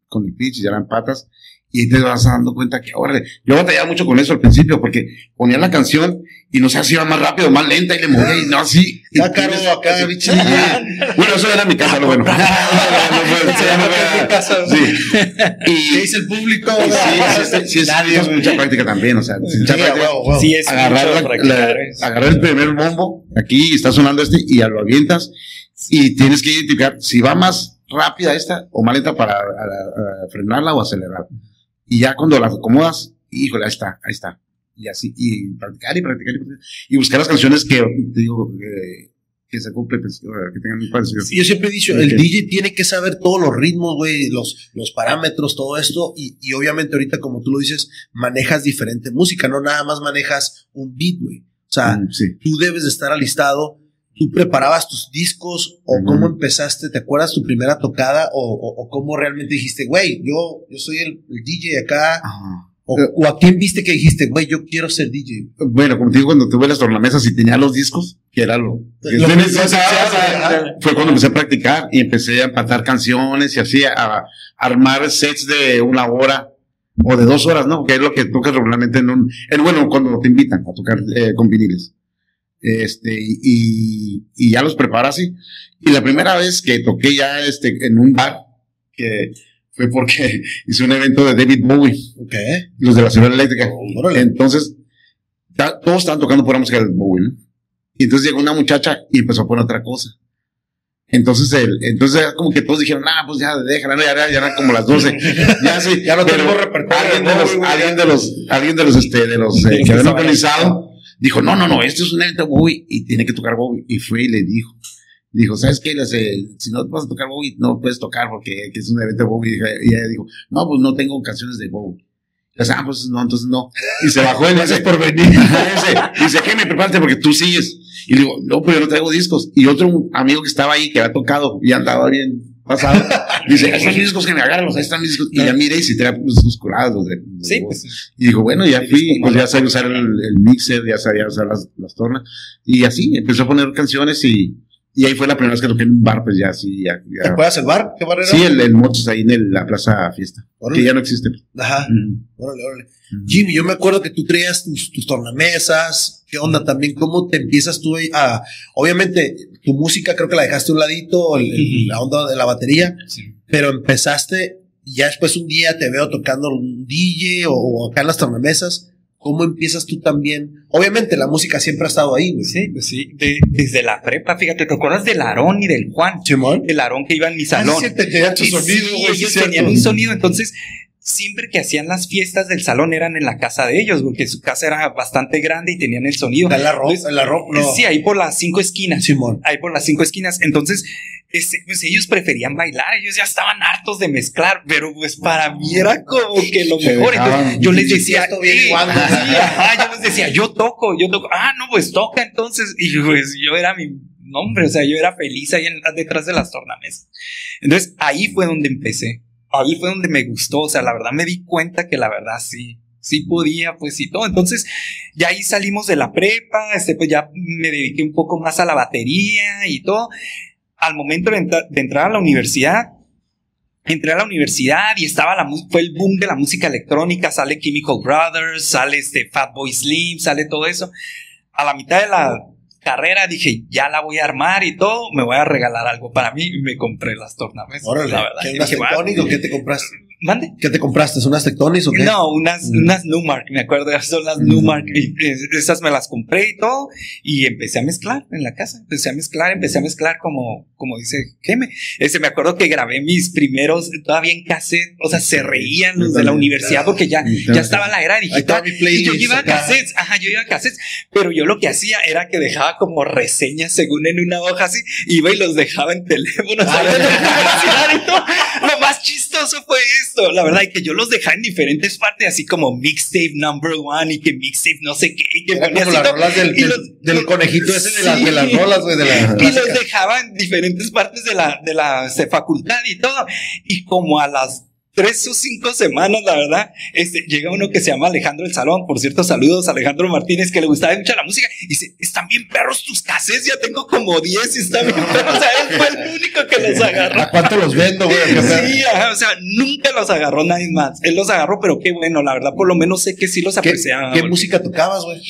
con el pitch ya la empatas y te vas dando cuenta que ahora yo batallaba mucho con eso al principio porque ponía la canción y no sé si iba más rápido, más lenta y le movía y no así. Ya caro acá, bicho. Bueno, eso era mi casa, lo bueno. Sí. Y ¿Qué dice el público? Sí, sí, es mucha práctica también, o sea, mucha práctica. Sí, es agarrar, agarrar el primer bombo, aquí está sonando este y lo avientas y tienes que identificar si va más rápida esta o más lenta para frenarla o acelerar. Y ya cuando las acomodas, híjole, ahí está, ahí está. Y así, y practicar y practicar y, practicar, y buscar las canciones que, te digo, que se cumplen, pues, que tengan un parecido. yo siempre he dicho, el DJ tiene que saber todos los ritmos, güey, los, los parámetros, todo esto, y, y, obviamente ahorita, como tú lo dices, manejas diferente música, no nada más manejas un beat, güey. O sea, mm, tú debes de estar alistado ¿Tú preparabas tus discos o cómo empezaste? ¿Te acuerdas tu primera tocada o, cómo realmente dijiste, güey, yo, yo soy el, DJ acá? O, a quién viste que dijiste, güey, yo quiero ser DJ? Bueno, como te digo, cuando tuve las tornamesas y tenía los discos, que era lo, que fue cuando empecé a practicar y empecé a empatar canciones y así, a, armar sets de una hora o de dos horas, ¿no? Que es lo que tocas regularmente en un, en, bueno, cuando te invitan a tocar eh, con viniles. Este, y, y ya los prepara así. Y la primera vez que toqué ya este, en un bar, que fue porque hice un evento de David Bowie. Okay. Los de la Ciudad Eléctrica. entonces, todos estaban tocando por la música de Bowie, Y entonces llegó una muchacha y empezó a poner otra cosa. Entonces, el, entonces como que todos dijeron, ah, pues ya déjala, ya, ya, ya eran como las 12. Ya sí, ya no tenemos repertorio. Alguien de los, alguien de los, alguien de los, este, de los, eh, que habían organizado, dijo, no, no, no, este es un evento Bowie y tiene que tocar Bowie. Y fue y le dijo, dijo, ¿sabes qué? si no vas a tocar Bowie, no puedes tocar porque es un evento Bowie. Y ella dijo, no, pues no tengo canciones de Bowie. Y dice, ah, pues no, entonces no. Y se bajó en ese por venir. dice, dice, ¿qué me preparaste? Porque tú sigues. Y le digo, no, pero yo no traigo discos. Y otro amigo que estaba ahí, que había tocado y andaba bien pasado. Dice, esos discos que me agarran, ahí están mis discos. Y ya miré y si traía discos curados. De, sí, pues. Y dijo, bueno, ya fui, pues ya sabía usar el, mixer, ya sabía usar las, las tornas. Y así, empezó a poner canciones y, y ahí fue la primera vez que toqué en un bar, pues ya sí. Ya, ¿Te acuerdas el bar? ¿Qué bar era? Sí, el, el Motos ahí en la Plaza Fiesta. Que ya no existe. Ajá. Órale, órale. Jimmy, yo me acuerdo que tú traías tus, tus tornamesas. ¿Qué onda también? ¿Cómo te empiezas tú a. Obviamente, tu música creo que la dejaste a un ladito, la onda de la batería. Sí. Pero empezaste, ya después un día te veo tocando un DJ o, acá en las tornamesas. ¿Cómo empiezas tú también? Obviamente la música siempre ha estado ahí, güey. Sí, pues sí, de- desde la prepa, fíjate, ¿te acuerdas del Aarón y del Juan? Simón. El Aarón que iba en mi salón. sí, te tenían tu sonido, sí, güey, sí, ellos tenían un sonido, entonces siempre que hacían las fiestas del salón eran en la casa de ellos, porque su casa era bastante grande y tenían el sonido. La ropa, la ropa, no. Sí, ahí por las cinco esquinas. Simón. Ahí por las cinco esquinas. Entonces, este, pues ellos preferían bailar, ellos ya estaban hartos de mezclar, pero pues para mí era como que lo mejor. Entonces, yo les decía, "Eh, guango". sí, ajá, yo les decía, yo toco, yo toco. Ah, no, pues toca entonces. Y pues yo era mi nombre, o sea, yo era feliz ahí en- detrás de las tornamesas. Entonces, ahí fue donde empecé. Ahí fue donde me gustó, o sea, la verdad me di cuenta que la verdad sí, sí podía, pues y todo. Entonces, ya ahí salimos de la prepa, este, pues ya me dediqué un poco más a la batería y todo. Al momento de, entra- de entrar a la universidad, entré a la universidad y estaba la fue el boom de la música electrónica, sale Chemical Brothers, sale este Fatboy Slim, sale todo eso. A la mitad de la carrera dije, ya la voy a armar y todo, me voy a regalar algo para mí y me compré las tornamesas, Órale. la verdad. ¿Qué, Y ¿Unas dije, qué te compraste? ¿Mande? ¿Qué te compraste? ¿Unas tectonis o qué? No, unas, Mm. unas Numark, me acuerdo, son las Mm. Numark. Y, esas me las compré y todo. Y empecé a mezclar en la casa. Empecé a mezclar, empecé a mezclar como, como dice Geme. Ese me acuerdo que grabé mis primeros todavía en cassette. O sea, se reían los de la universidad porque ya, ya estaba la era digital. Y yo iba a cassettes, ajá, yo iba a cassettes, pero yo lo que hacía era que dejaba como reseñas según en una hoja así, iba y los dejaba en teléfonos. Ah, chistoso fue esto, la verdad, y que yo los dejaba en diferentes partes, así como mixtape number one y que mixtape no sé qué, y que Era ponía como las rolas del, los- del conejito ese de, las Sí. de las rolas, güey, de la y los dejaba en diferentes partes de la, de la facultad y todo. Y como a las tres o cinco semanas, la verdad, este, llega uno que se llama Alejandro el Salón. Por cierto, saludos a Alejandro Martínez, que le gustaba mucho la música. Y dice, están bien perros tus cassettes, ya tengo como 10 y están bien perros. O sea, él fue el único que los agarró. ¿A cuánto los vendo, güey? Sí, ajá, o sea, nunca los agarró nadie más. Él los agarró, pero qué bueno, la verdad, por lo menos sé que sí los ¿Qué, apreciaba. qué música tocabas, güey?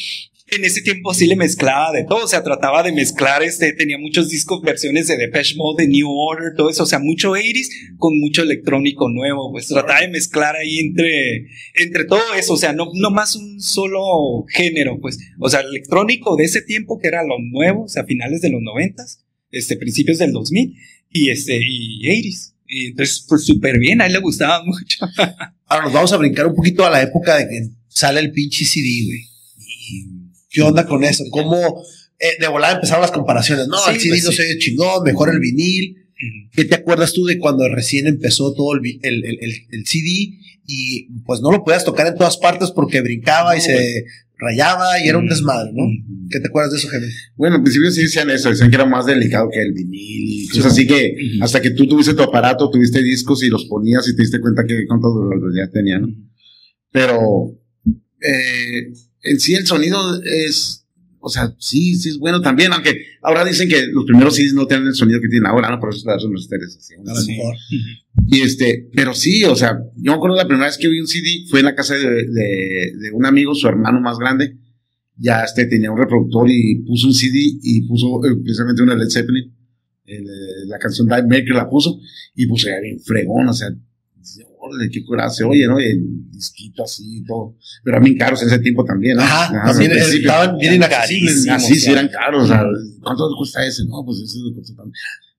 En ese tiempo sí le mezclaba de todo, o sea, trataba de mezclar, este, tenía muchos discos, versiones de Depeche Mode, de New Order, todo eso, o sea, mucho 80s con mucho electrónico nuevo, pues trataba de mezclar ahí entre, entre todo eso, o sea, no, no más un solo género, pues, o sea, electrónico de ese tiempo que era lo nuevo, o sea, finales de los noventas, este, principios del 2000 y este, y 80s. Y entonces, pues súper bien, a él le gustaba mucho. Ahora nos vamos a brincar un poquito a la época de que sale el pinche CD, güey. ¿Qué onda con eso? ¿Cómo eh, de volada empezaron las comparaciones? No, Sí, el CD pues no sí. se oye chingón, mejor el vinil. ¿Qué te acuerdas tú de cuando recién empezó todo el, el, el- el- CD y pues no lo podías tocar en todas partes porque brincaba y se rayaba y era un desmadre, ¿no? Mm. ¿Qué te acuerdas de eso, Jaime? Bueno, al principio sí decían eso, decían que era más delicado que el vinil y cosas así que hasta que tú tuviste tu aparato, tuviste discos y los ponías y te diste cuenta que cuánto ya tenía, ¿no? Pero eh, en sí el sonido es, o sea, sí, sí es bueno también, aunque ahora dicen que los primeros CDs no tienen el sonido que tienen ahora, ¿no? Por eso son los esterilizaciones. A lo Sí. Y este, pero sí, o sea, yo me acuerdo la primera vez que vi un CD fue en la casa de, de, de un amigo, su hermano más grande. Ya este tenía un reproductor y puso un CD y puso eh, precisamente una Led Zeppelin. el, eh, la canción Dive Maker la puso y puso ya bien fregón, o sea, órale, qué curada se oye, ¿no? Y el disquito así y todo. Pero eran bien caros en ese tiempo también, ¿no? Ajá, Ajá, también principio. estaban bien carísimos. Así sí eran caros, o sea, ¿cuánto cuesta ese? No, pues ese le costó tanto.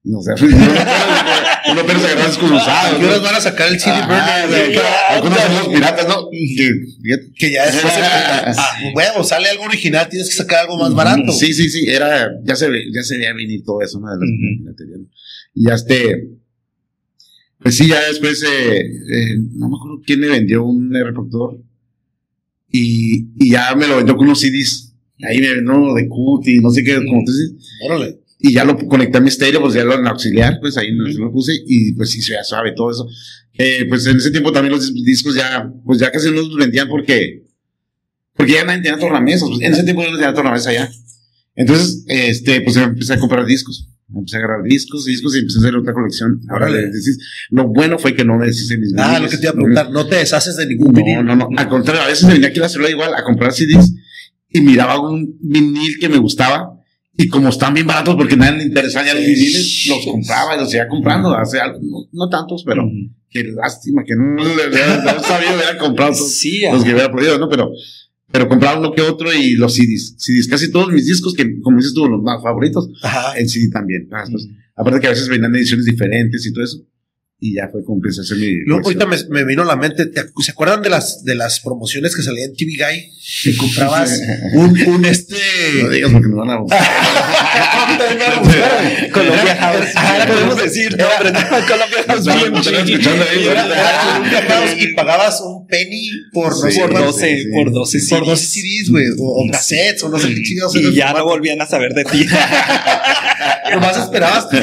No, sea, uno apenas agarraba discos ¿A usados. qué horas ¿no? van a sacar el CD burner, Algunos son los piratas, ¿no? Que-. Que ya después, ah, huevo, sale algo original, tienes que sacar algo más barato. Sí, sí, sí, era, ya se ya se veía venir todo eso, ¿no? De las piraterías, ¿no? Y ya este, pues sí, ya después, eh, eh, no me acuerdo quién me vendió un reproductor y, y ya me lo vendió con unos CDs. Ahí me vendió de Cutie, no sé qué, como tú dices. Órale. Y ya lo conecté a mi estéreo, pues ya lo en auxiliar, pues ahí Ujú. lo puse y pues sí, se veía suave todo eso. Eh, pues en ese tiempo también los dis- discos ya, pues ya casi no los vendían porque, porque ya nadie tenía tornamesas, pues en ese tiempo yo no tenía tornamesa ya. Entonces, este, pues empecé a comprar discos. Empecé a agarrar discos, discos y empecé a hacer otra colección. Ahora le decís, lo bueno fue que no me deshice mis Ah, lo que te iba a preguntar, no te deshaces de ningún No, vinil. no, no. Al contrario, a veces me venía aquí a la ciudad igual a comprar CDs y miraba un vinil que me gustaba y como están bien baratos porque nadie le interesaba ya los viniles, los compraba y los seguía comprando. Hace algo, no, no tantos, pero qué lástima que no, le- no sabía hubiera comprado Sí, los que hubiera podido, ¿no? Pero, pero compraba uno que otro y los CDs. CDs, casi todos mis discos, que como dices tú, los más favoritos, Ajá. en CD también. Pues, Aparte que a veces venían ediciones diferentes y todo eso. Y ya fue como empecé a hacer mi. Luego, ahorita me, me vino a la mente, ¿te acu- ¿se acuerdan de las, de las promociones que salían en TV Guy? Que comprabas un, un este... No digas porque nos van a. Colombia House. Ahora podemos decir ¿no? Colombia House Y pagabas un penny por no sé Por cuánto- 12, sí. por 12 por CDs. 12 CDs, güey, o, cassettes, o no sé qué chingados. Y ya no volvían a saber de ti. Nomás esperabas.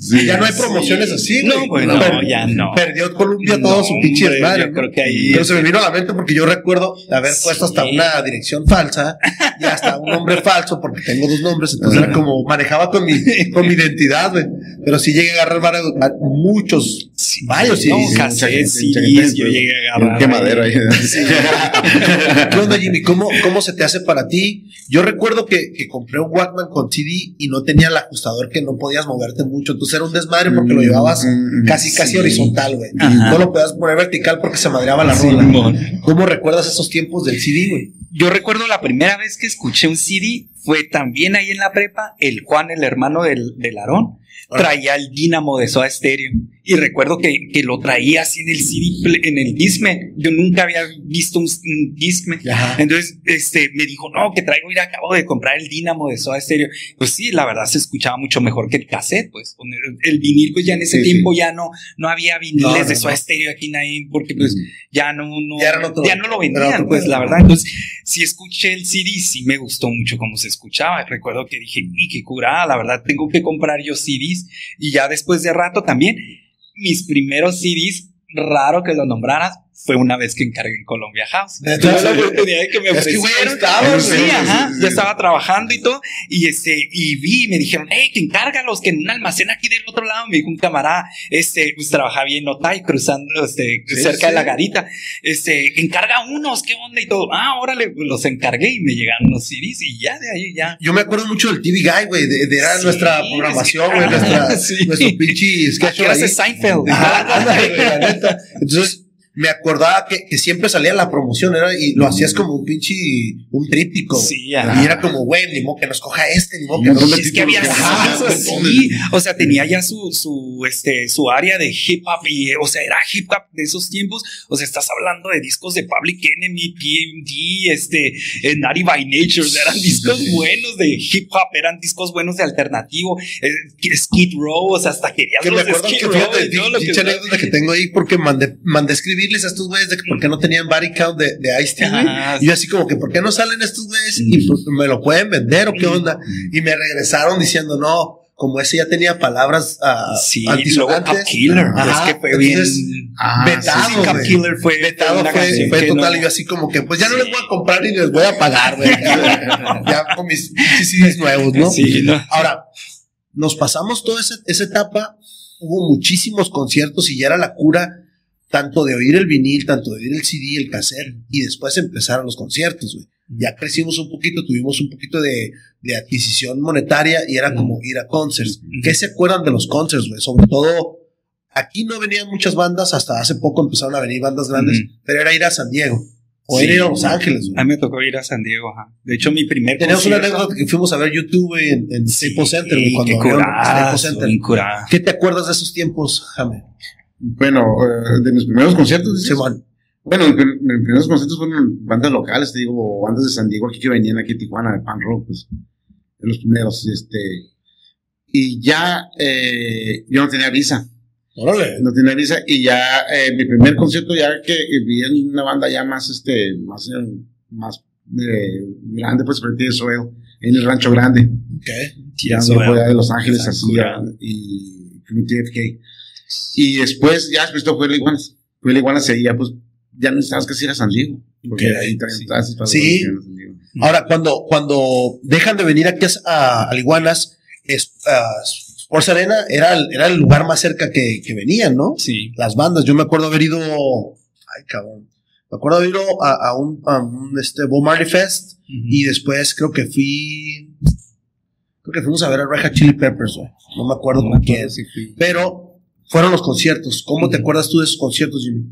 Sí. ya no hay promociones así, güey. No, bueno, Per- ya no. Perdió Columbia todo su No, pinche desmadre, yo ¿no? creo que ahí- Pero se me vino a la mente porque yo recuerdo haber Sí. puesto hasta una dirección falsa y hasta un nombre falso porque tengo dos nombres, entonces era como manejaba con mi, con mi identidad, güey. Pero sí llegué a agarrar varios, a- muchos, varios cassettes, mucha CDs, gente, yo llegué a agarrar. quemadero ahí. ¿Qué onda, Jimmy? ¿Cómo, ¿Cómo se te hace para ti? Yo recuerdo que, que compré un Walkman con CD y no tenía el ajustador que no podías moverte mucho. Entonces era un desmadre porque lo llevabas Mm, casi, casi sí. horizontal, güey. No lo podías poner vertical porque se madreaba la rola. ¿Cómo recuerdas esos tiempos del CD, güey? Yo recuerdo la primera vez que escuché un CD fue también ahí en la prepa, el Juan, el hermano del, del Aarón, traía el Dínamo de Soda Stereo. Y recuerdo que, que lo traía así en el CD, en el Discman. Yo nunca había visto un, un Discman. Ajá. Entonces, este, me dijo, no, que traigo, ir acabo de comprar el Dínamo de Soda Stereo. Pues sí, la verdad se escuchaba mucho mejor que el cassette, pues. El, vinil, pues ya en ese Sí, tiempo ya no, no había viniles No, no, de Soda. Stereo aquí en ahí, porque pues ya no, no, Ya no lo vendían, pues la verdad. Entonces, sí escuché el CD, sí me gustó mucho cómo se escuchaba. Recuerdo que dije, y qué curada, la verdad, tengo que comprar yo CDs. Y ya después de rato también, mis primeros CDs, raro que lo nombraras, fue una vez que encargué en Colombia House. Tuve la oportunidad de que me Es que, ofrecieron. estabas, Sí, ajá, Sí, sí. ya estaba trabajando y todo, y este, y vi, y me dijeron, hey, que encárgalos, que en un almacén aquí del otro lado, me dijo un camarada, este, pues trabajaba bien en Otay, cruzando, este, cerca de la garita, este, encarga unos, qué onda y todo, ah, órale, los encargué y me llegaron los CDs y ya de ahí ya. Yo me acuerdo mucho del TV Guy, güey. De, de- era nuestra programación, güey. Nuestra. Nuestro pinche sketch ¿A qué hora ahí. hace Seinfeld? Ajá, neta. Entonces, me acordaba que, que siempre salía la promoción, era, y lo hacías como un pinche, un tríptico. Sí, ajá. Y era como, güey, ni modo que nos coja este, ni modo que nos montón de Es que había títulos, ajá, cosas un montón así. de- O sea, tenía ya su, su, este, su área de hip hop y, o sea, era hip hop de esos tiempos. O sea, estás hablando de discos de Public Enemy, PMD, este, eh, Naughty by Nature. eran discos buenos de hip hop, eran discos buenos de alternativo. eh, Skid Row, o sea, hasta querías Que me los acuerdo Skid que Row fíjate, y todo lo que dicha anécdota que tengo ahí porque mandé, mandé escribirles a estos güeyes de que por qué no tenían body count de, de. Ajá, Y yo así como que, ¿por qué no salen estos güeyes y pues, me lo pueden vender o qué onda? Y me regresaron diciendo, no, como ese ya tenía palabras ah, Sí, luego. Cup Killer. Ajá, es que fue entonces, bien. Ah, vetado, sí, Sí, Cup. Killer fue. Vetado fue, fue total no- y yo así como que, pues ya no les voy a comprar ni les voy a pagar, güey. ya con mis CDs nuevos, ¿no? Sí, no. Ahora, nos pasamos toda esa, esa etapa, hubo muchísimos conciertos y ya era la cura tanto de oír el vinil, tanto de oír el CD, el cassette, y después empezaron los conciertos, güey. Ya crecimos un poquito, tuvimos un poquito de, de adquisición monetaria y era como ir a concerts. ¿Qué se acuerdan de los concerts, güey? Sobre todo, aquí no venían muchas bandas, hasta hace poco empezaron a venir bandas grandes, pero era ir a San Diego o Sí. ir a Los Ángeles, A güey. mí me tocó ir a San Diego, ajá. De hecho, mi primer Tenemos una anécdota que fuimos a ver YouTube, güey, en, en Staples Center, güey, cuando qué curazo, Center. ¿Qué te acuerdas de esos tiempos, Jame? Bueno, eh, de mis primeros conciertos, dices? Simón. Bueno, mis prim- mis primeros conciertos fueron bandas locales, te digo, bandas de San Diego aquí que venían aquí a Tijuana de pan rock, pues, de los primeros, este, y ya, eh, yo no tenía visa, Órale. no tenía visa, y ya, eh, mi primer concierto ya que vi en una banda ya más, este, más, eh, más, eh, grande, pues, Pretty Soil, en el Rancho Grande, Ok. ya de Los Ángeles, así, ya, y JFK. Y después, ya después fue el Iguanas. Fue el Iguanas y ya, pues, ya no necesitabas casi ir a San Diego. Porque ahí también sí. estabas para Sí. Ahora, cuando, cuando dejan de venir aquí a, a Liguanas, es, ah, Sports Arena era el, era el lugar más cerca que, que venían, ¿no? Sí. Las bandas. Yo me acuerdo haber ido. Ay, cabrón. Me acuerdo haber ido a, a un, a un este, Bob Marley Fest y después creo que fui. Creo que fuimos a ver a Red Hot Chili Peppers, güey. No me acuerdo No con quién. Pero fueron los conciertos. ¿Cómo te acuerdas tú de esos conciertos, Jimmy?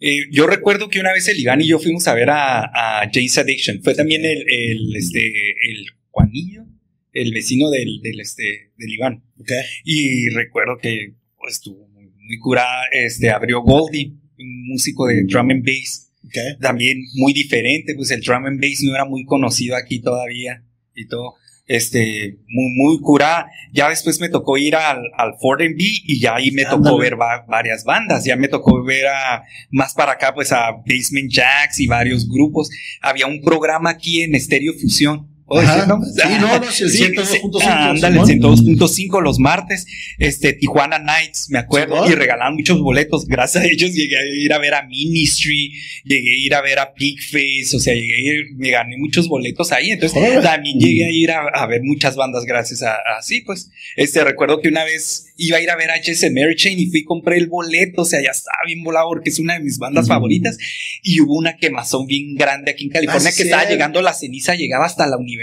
Eh, yo recuerdo que una vez el Iván y yo fuimos a ver a, a James Addiction. Fue también el, el, este, el Juanillo, el vecino del, del, este, del Iván. Okay. Y recuerdo que pues, estuvo muy, muy curada. Este, abrió Goldie, un músico de drum and bass. Okay. También muy diferente, pues el drum and bass no era muy conocido aquí todavía y todo este, muy, muy curada. Ya después me tocó ir al, al Ford B y ya ahí me tocó ver va- varias bandas. Ya me tocó ver a, más para acá, pues a Basement Jacks y varios grupos. Había un programa aquí en Estéreo Fusión. Sí, no, no, sí, el 102.5, ah, Ándale, Simón. 102.5 los martes. Este, Tijuana Nights, me acuerdo. Y regalaban muchos boletos. Gracias a ellos llegué a ir a ver a Ministry, llegué a ir a ver a Pigface, o sea, llegué a ir, me gané muchos boletos ahí. Entonces, también llegué a ir a, a ver muchas bandas gracias a, a sí, pues. Este, recuerdo que una vez iba a ir a ver a Jesse Mary Chain y fui y compré el boleto, o sea, ya estaba bien volado porque es una de mis bandas favoritas. Y hubo una quemazón bien grande aquí en California Ah, que sí, estaba es. llegando la ceniza, llegaba hasta la universidad.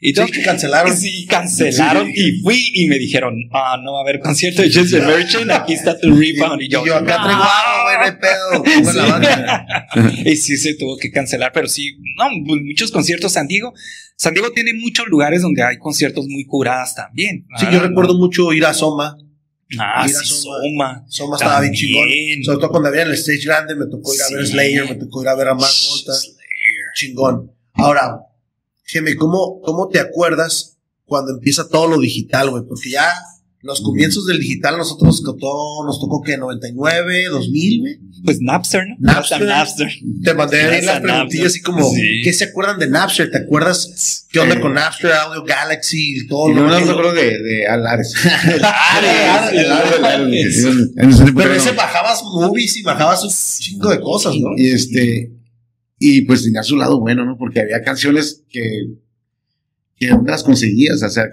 Y todo, Sí, cancelaron. Sí, cancelaron Sí. y fui y me dijeron, ah, no va a haber concierto de Jesse Mary Chain, aquí está tu rebound. Y, Y yo acá traigo "Ah". agua, güey, pedo. La y sí se tuvo que cancelar, pero sí, no, pues, muchos conciertos. San Diego, San Diego tiene muchos lugares donde hay conciertos muy curadas también. Sí, Ah, yo recuerdo mucho ir a Soma. Ah, sí, Soma. Soma. Soma estaba bien chingón. Sobre todo cuando había el stage grande, me tocó ir a ver. Slayer, me tocó ir a ver a Mark Volta. Chingón. Ahora, Geme, ¿cómo, ¿cómo te acuerdas cuando empieza todo lo digital, güey? Porque ya los comienzos del digital nosotros nos tocó, nos tocó que 99, 2000, güey. Pues Napster, ¿no? Napster. Napster. Te mandé ahí Gracias las preguntillas Napster. así como, Sí. ¿qué se acuerdan de Napster? ¿Te acuerdas qué onda con Napster, Audio Galaxy y todo Y no que- me acuerdo de, de Alares. Ares, Ares, el Ares, el Ares. En ese tiempo Pero ese bajabas movies y bajabas un chingo de cosas, ¿no? Y este, y pues tenía su lado bueno, ¿no? Porque había canciones que, que no las conseguías, o sea,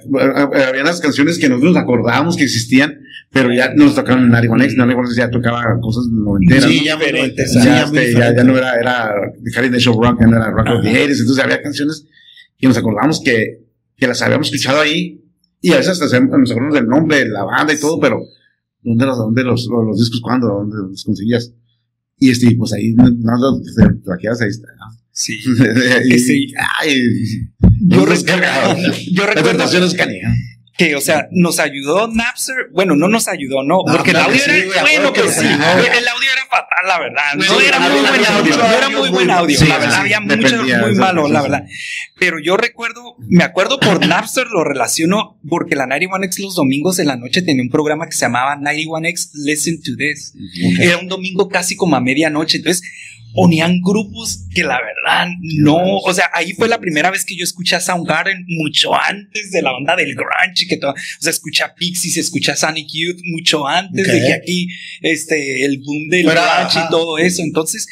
había unas canciones que nosotros acordábamos que existían, pero ya nos tocaron en Narigonex, Next, Narigonex ya tocaba cosas noventeras, Sí, ¿no? ya diferente, ya, ya este, ya, ya no era, era Carrie Nation Rock, ya no era Rock of the Ajá. 80s, entonces había canciones que nos acordábamos que, que las habíamos escuchado ahí, y a veces hasta nos acordamos del nombre de la banda y todo, pero ¿dónde los, dónde los, los, los discos cuándo? ¿Dónde los conseguías? Y este, pues ahí no, no los te traqueas, ahí está. ¿no? Sí. y, sí. ay, Yo, Pues, recuerdo, yo la recuerdo tentación es canija. Que, o sea, nos ayudó Napster. Bueno, no nos ayudó, no, No, porque el audio sí, era, bueno, pues sí, el audio era fatal, la verdad. No era muy buen audio, no era muy buen audio, la verdad, había mucho, muy malo, la verdad. Pero yo recuerdo, me acuerdo por Napster, lo relaciono porque la 91X los domingos en la noche tenía un programa que se llamaba 91X Listen to This. Era un domingo casi como a medianoche. Entonces ponían grupos que la verdad no, o sea, ahí fue la primera vez que yo escuché a Soundgarden mucho antes de la banda del grunge y que todo, o sea, escuché a Pixies, escuché a Sonic Youth mucho antes de que aquí este el boom del Fuera, grunge ajá. y todo eso. Entonces,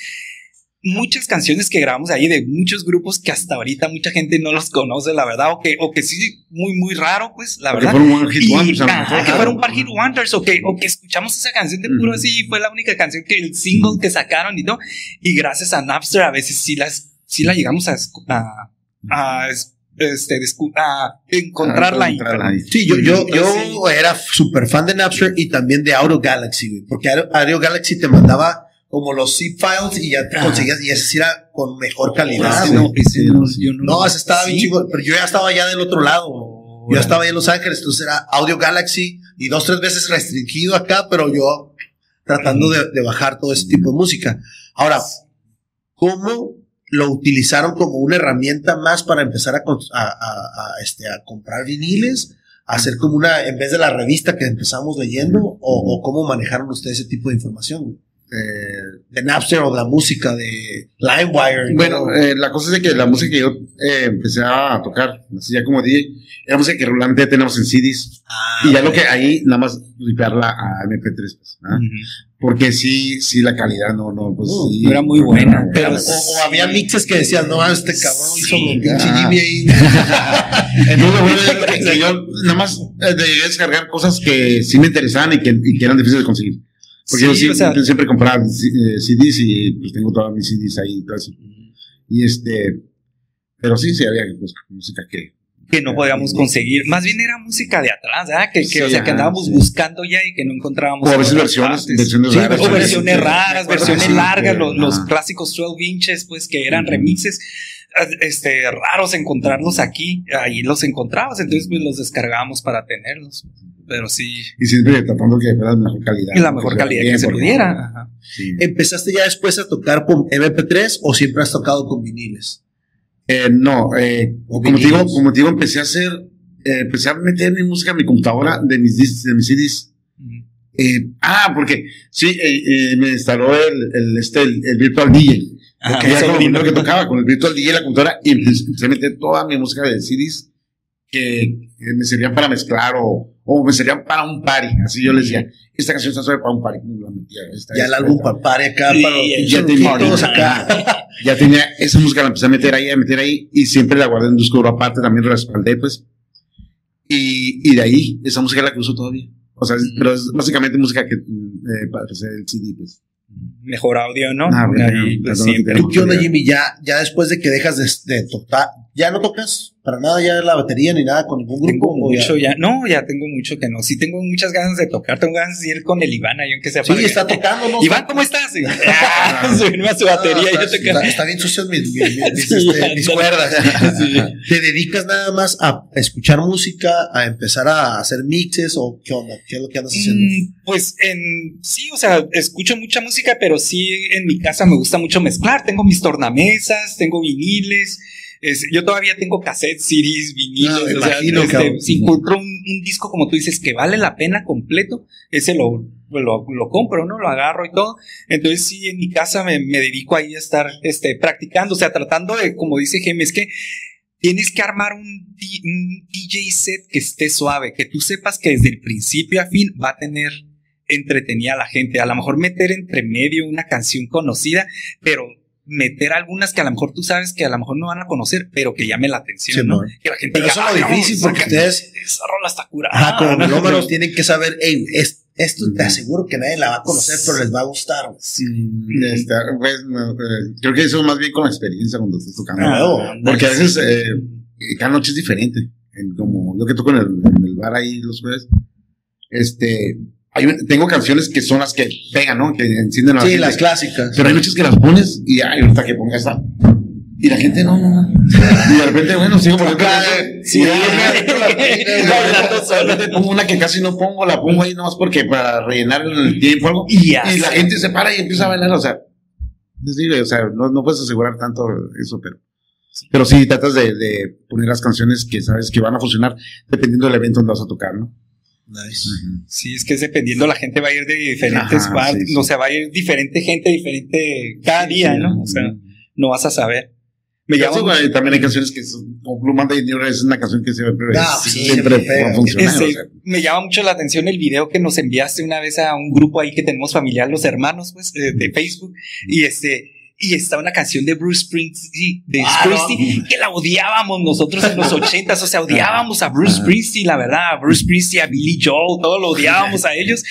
muchas canciones que grabamos ahí de muchos grupos que hasta ahorita mucha gente no los conoce, la verdad, o que, o que sí, muy, muy raro, pues, la verdad. fueron One Hit Y, Wonders, a lo ajá, mejor. que fueron un par hit wonders o que, o que escuchamos esa canción de puro Ujú. así y fue la única canción que el single que sacaron y todo. Y gracias a Napster a veces sí las, sí la llegamos a, escu- a, a es- este, a encontrarla ahí. Encontrarla ahí. Sí, yo, yo, yo Sí. era súper fan de Napster y también de Audio Galaxy, güey, porque Audio Galaxy te mandaba como los zip files y ya te conseguías, y ese sí era con mejor calidad. No, ese no, yo no. No, ese estaba bien Sí. chido, pero yo ya estaba ya del otro lado. Yo estaba ahí en Los Ángeles, entonces era Audio Galaxy y dos, tres veces restringido acá, pero yo tratando de, de bajar todo ese tipo de música. Ahora, ¿cómo lo utilizaron como una herramienta más para empezar a, a- a- a, este, a comprar viniles? ¿A hacer como una, en vez de la revista que empezamos leyendo? ¿O, o cómo manejaron ustedes ese tipo de información? Eh, De Napster o de la música de LimeWire. Bueno, eh, la cosa es de que la música que yo eh, empecé a tocar, así ya como DJ, era música que regularmente ya tenemos en CDs. Ah, y ya lo que ahí, nada más ripearla a MP3. pues, ¿ah? Porque sí, sí, la calidad no, no, pues Uh, sí. era muy buena, no, pero- O, o había mixes que decían, no, este cabrón hizo un pinche ah. Jimmy ahí. Entonces, bueno, yo- nada más llegué a descargar cosas que sí me interesaban y que, y que eran difíciles de conseguir. Porque Sí, yo sí- o sea- siempre compraba eh, CDs y pues tengo todas mis CDs ahí y todo eso. Y este, pero sí, sí había pues, música que que no podíamos conseguir. Más bien era música de atrás, ¿verdad? Que, que, Sí, o sea, que andábamos buscando ya y que no encontrábamos. O a veces versiones, versiones Sí, raras. O versiones raras, largas, que- los, clásicos 12 inches, pues que eran remixes. eh, Este, raros encontrarlos aquí, ahí los encontrabas, entonces pues los descargábamos para tenerlos. Pero sí, Y siempre tratando que fuera de mejor calidad. y la mejor calidad bien, que se pudiera. Sí. ¿Empezaste ya después a tocar con MP3 o siempre has tocado con viniles? Eh, no, eh, O como te digo, como te digo, empecé a hacer, eh, empecé a meter mi música en mi computadora de mis, dis- de mis CDs. Eh, ah, porque sí, eh, eh, me instaló el, el, este, el, el Virtual DJ. Ajá, Porque mi ya como sobrino. lo que tocaba con el Virtual DJ y la computadora y empecé a meter toda mi música de CDs que, me servían para mezclar o, o me servían para un party. Así yo les decía, esta canción está suave para un party. La metía, esta, Ya el álbum esta. papare acá Sí, para los ya tenía acá. ya tenía esa música, la empecé a meter ahí, a meter ahí, y siempre la guardé en un disco duro aparte, también la respaldé, pues. Y, y de ahí, esa música es la que uso todavía. O sea, es- pero es básicamente música que, mm, eh, para hacer el CD, pues. Mejor audio, ¿no? Ah, bueno, Ahí, pues, perdón, siempre. ¿Tú qué onda, Jimmy? Ya, ya después de que dejas de, de tocar, ¿ya no tocas para nada ya la batería ni nada con ningún grupo? Tengo mucho ya, no, ya tengo mucho que no. Sí tengo muchas ganas de tocar, tengo ganas de ir con el Iván aunque sea Sí, está tocando, ¿no? Iván, ¿cómo estás? Ah, Subirme a su batería Ah, y yo está, tocar. está- está bien sucias mis, mis, mis- mis, Sí, este, mis cuerdas. Sí. ¿Te dedicas nada más a escuchar música, a empezar a hacer mixes o qué onda? ¿Qué es lo que andas haciendo? Mm, Pues en sí, o sea, escucho mucha música, pero sí en mi casa me gusta mucho mezclar. Tengo mis tornamesas, tengo viniles. Es- yo todavía tengo cassettes, CDs, viniles. Ah, me o sea, imagino, este, si encuentro un, un disco, como tú dices, que vale la pena completo, ese lo, lo, lo compro, ¿no? Lo agarro y todo. Entonces sí, en mi casa me, me dedico ahí a estar este, practicando, o sea, tratando de, como dice Jaime, es que tienes que armar un, un DJ set que esté suave, que tú sepas que desde el principio a fin va a tener entretenida a la gente. A lo mejor meter entre medio una canción conocida, pero meter algunas que a lo mejor tú sabes que a lo mejor no van a conocer, pero que llame la atención, Sí, ¿no? man. Que la gente Pero diga, eso es lo "Ah, difícil porque ustedes, esa rola está curada. ajá, como ¿no? tienen que saber, hey, es- esto te aseguro que nadie la va a conocer, pero les va a gustar. Sí, este, pues, no, eh, creo que eso más bien con la experiencia cuando estás tocando. Ah, Porque a veces eh, cada noche es diferente. En como yo que toco en el, en el bar ahí los jueves, este, hay un- tengo canciones que son las que pegan, ¿no? Que encienden la Sí, gente. las clásicas. Pero hay noches que las pones y ay, ahorita que ponga esta. Y la gente no, no, no. Y de repente, bueno, sigo poniendo. Acá, Sí, pongo una que casi no pongo, la pongo ahí nomás porque para rellenar el tiempo algo. Y ya Y la gente se para y empieza a bailar, o sea, les digo, o sea, no, no puedes asegurar tanto eso, pero, pero sí tratas de, de poner las canciones que sabes que van a funcionar dependiendo del evento donde vas a tocar, ¿no? Nice. Sí, es que es dependiendo, la gente va a ir de diferentes Ajá, partes, sí, sí. o sea, va a ir diferente gente, diferente cada día, ¿no? O sea, no vas a saber. Me llamo, también hay canciones que son, como Blue Monday es una canción que siempre, Ah, siempre siempre pega. va a funcionar. Ese- o sea. me llama mucho la atención el video que nos enviaste una vez a un grupo ahí que tenemos familiar, los hermanos, pues, de, de Facebook, y este, y está una canción de Bruce Springsteen, de Ah, Springsteen, que la odiábamos nosotros en los ochentas, o sea, odiábamos a Bruce Springsteen, la verdad, a Bruce Springsteen, a Billy Joel, todo lo odiábamos a ellos,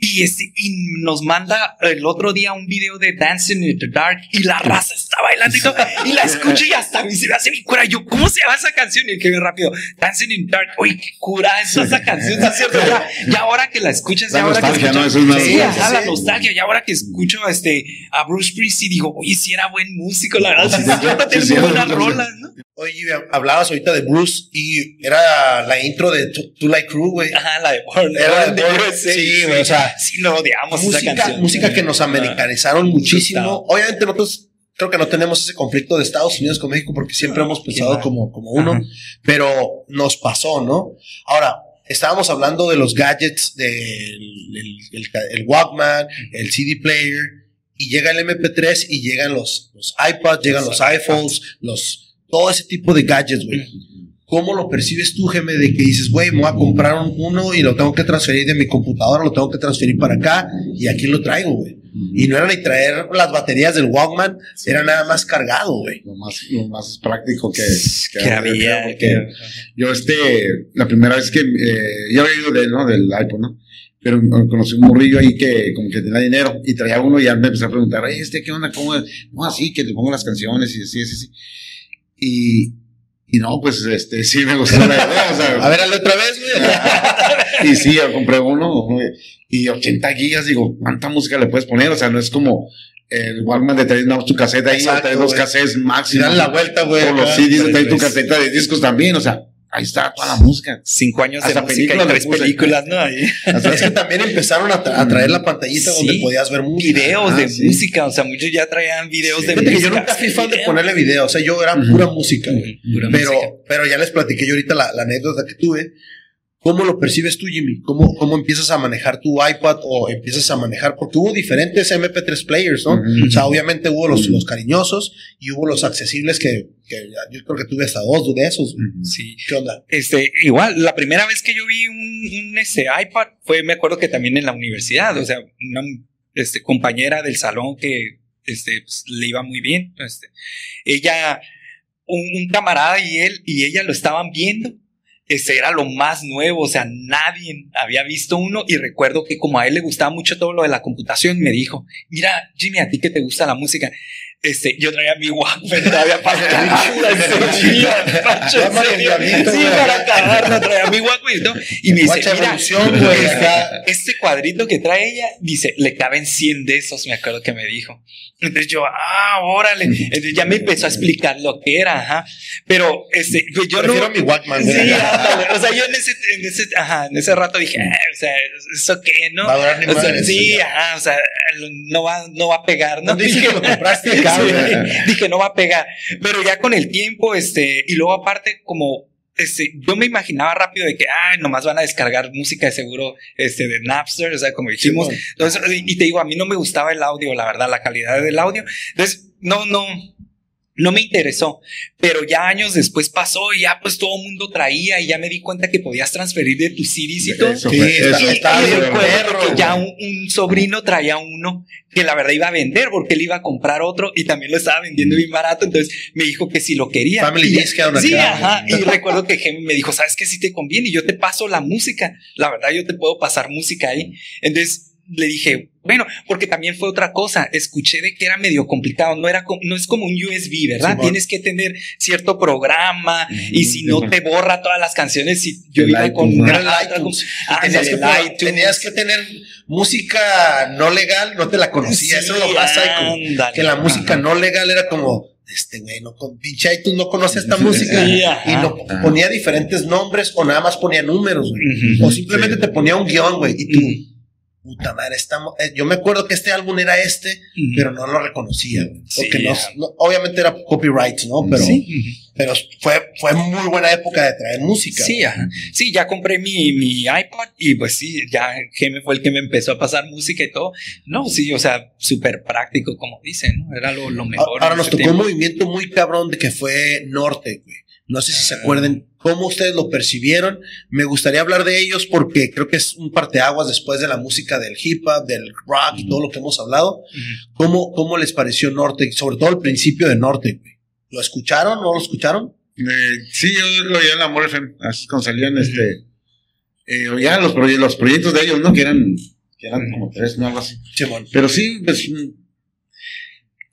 y este, y nos manda el otro día un video de Dancing in the Dark, y la raza está bailando y todo, y la escucho y hasta a mí se me hace mi cura, yo, ¿cómo se llama esa canción? Y que ve rápido, Dancing in the Dark, uy, qué cura es esa canción, ¿está cierto? Ya, ya ahora que la escuchas, La ya ahora que nostalgia, escuchas, ¿no? Eso es una- sí, Sí, ajá, sí, la sí. nostalgia, y ahora que escucho este, a Bruce Springsteen, digo, oye, si era buen músico, la verdad, sí, Sí, es cierto, sí, buenas sí. rolas, ¿no? Oye, hablabas ahorita de Bruce y era la intro de Two Two Light Crew, güey. Ajá, la de Born, Era Born de Born, sí, güey, o sea, sí, lo odiamos esa música, canción. música que nos americanizaron muchísimo. Obviamente nosotros creo que no tenemos ese conflicto de Estados Unidos con México porque siempre hemos pensado como, como uno, Ajá. pero nos pasó, ¿no? Ahora, estábamos hablando de los gadgets del el, el- el Walkman, el CD player, y llega el MP3 y llegan los, los iPods, llegan los iPhones, los, todo ese tipo de gadgets, güey. ¿Cómo lo percibes tú, Geme, de que dices, güey, me voy a comprar un- uno y lo tengo que transferir de mi computadora, lo tengo que transferir para acá y aquí lo traigo, güey? Y no era ni traer las baterías del Walkman, era nada más cargado, güey. Lo más, lo más práctico que, que había. porque que- Yo, este, la primera vez que, eh, ya había oído de ¿no? Del iPod, ¿no? Pero conocí un morrillo ahí que como que tenía dinero y traía uno y ya me empecé a preguntar, "Ey, este, ¿qué onda? ¿Cómo es? ¿Cómo así? Que le pongo las canciones y así, así, así. Y, Y no, pues este, sí me gustó la idea. O sea, A ver, hazlo otra vez, güey. y sí, yo compré uno y 80 gigas. Digo, ¿cuánta música le puedes poner? O sea, no es como el Walkman de traer no, tu caseta ahí, traer dos Si máximo. dan la vuelta, güey. O los CDs de traer tu caseta de discos también. O sea, ahí está toda la música. Cinco años de Hasta música y películas le tres puse. películas, ¿no? Ahí. Es que también empezaron a, tra- a traer la pantallita Sí. donde podías ver música. Videos Ah, de sí. música, o sea, muchos ya traían videos de Fíjate que música. yo nunca fui fan de ponerle video, o sea, yo era pura música, pura Pero, música. pero ya les platiqué yo ahorita la, la anécdota que tuve. ¿Cómo lo percibes tú, Jimmy? ¿Cómo, ¿Cómo empiezas a manejar tu iPad o empiezas a manejar? Porque hubo diferentes MP3 players, ¿no? O sea, obviamente hubo los, los cariñosos y hubo los accesibles que, que yo creo que tuve hasta dos de esos. Sí. ¿Qué onda? Este, igual, la primera vez que yo vi un, un, este, iPad fue, me acuerdo que también en la universidad, o sea, una este, compañera del salón que este, pues, le iba muy bien. Este, ella, un, un camarada y él y ella lo estaban viendo. Ese era lo más nuevo, o sea, nadie había visto uno y recuerdo que como a él le gustaba mucho todo lo de la computación, me dijo, mira, Jimmy, a ti que te gusta la música, este, yo traía mi Walkman todavía para Sí, para acabarlo, traía mi Walkman y todo. Y me dice, mira, acá. este cuadrito que trae ella, dice, le caben 100 de esos, me acuerdo que me dijo. Entonces yo, ah, órale. Entonces ya me empezó a explicar lo que era, ajá. Pero, este, pues yo Prefiero no... mi Walkman, Sí, ándale. O sea, yo en ese, en ese, ajá, en ese rato dije, ah, o sea, ¿eso qué, no? Va a durar ni O sea, sí, ajá, o sea, no va, no va a pegar, ¿no? No dice que lo compraste Dije, no va a pegar. Pero ya con el tiempo, este, y luego aparte, como, este, yo me imaginaba rápido de que, ay, nomás van a descargar música de seguro, este, de Napster, o sea, como dijimos. Entonces, y te digo, a mí no me gustaba el audio, la verdad, la calidad del audio. Entonces, no, no, no me interesó. Pero ya años después pasó y ya pues todo el mundo traía y ya me di cuenta que podías transferir de tus CDs y todo. Eso Sí, eso- Y, está y bien recuerdo que ya un, un sobrino traía uno que la verdad iba a vender porque él iba a comprar otro y también lo estaba vendiendo bien barato. Entonces me dijo que si lo quería. Family Y ya- Sí, ajá. Y recuerdo que Gemi me dijo, ¿sabes qué? Si te conviene y yo te paso la música. La verdad, yo te puedo pasar música ahí. Entonces le dije, bueno, porque también fue otra cosa. Escuché de que era medio complicado. No era, no es como un USB, ¿verdad? Tienes que tener cierto programa y si no te borra todas las canciones, si yo El iba con ¿no? Era iTunes. Ah, tenías, el que, poner- iTunes. tenías que tener música no legal, no te la conocía. Eso es lo más psycho. Que la música no legal era como, este güey, no, con- pinche iTunes no conoce esta música. Y no ponía diferentes nombres o nada más ponía números, güey. O simplemente Sí. te ponía un guion, güey. Y tú. Puta madre, estamos. eh, yo me acuerdo que este álbum era este, pero no lo reconocía, güey. Sí, Porque no, ajá. no- obviamente era copyright, ¿no? Pero, Sí, pero fue, fue muy buena época de traer música. Sí, ajá. sí, ya compré mi, mi iPod y pues sí, ya Geme fue el que me empezó a pasar música y todo. No, sí, o sea, súper práctico, como dicen, ¿no? Era lo, lo mejor. Ahora nos tocó tiempo. un movimiento muy cabrón de que fue Norte, güey. No sé si se Ah. acuerden cómo ustedes lo percibieron. Me gustaría hablar de ellos porque creo que es un parteaguas después de la música del hip hop, del rock y todo lo que hemos hablado. ¿Cómo, cómo les pareció Norte? Sobre todo el principio de Norte, güey. ¿Lo escucharon? ¿No lo escucharon? Eh, sí, yo lo oía en la FM, así cuando salían, este, eh, oía los, proye- los proyectos de ellos, ¿no? Que eran, que eran como tres, ¿no? Algo así. Pero sí, pues,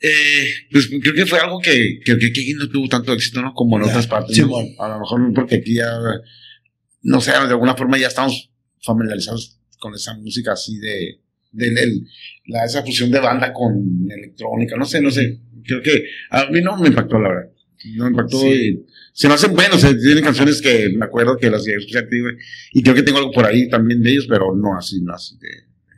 eh, pues creo que fue algo que, que, que aquí no tuvo tanto éxito, ¿no? Como en otras partes. A lo mejor porque aquí ya, no sé, de alguna forma ya estamos familiarizados con esa música así de, de, el- la, esa fusión de banda con electrónica, no sé, no sé. Creo que a mí no me impactó, la verdad. No me impactó Sí. y se me hacen buenos, eh, tienen canciones que me acuerdo que las güey, y creo que tengo algo por ahí también de ellos, pero no así, no así de...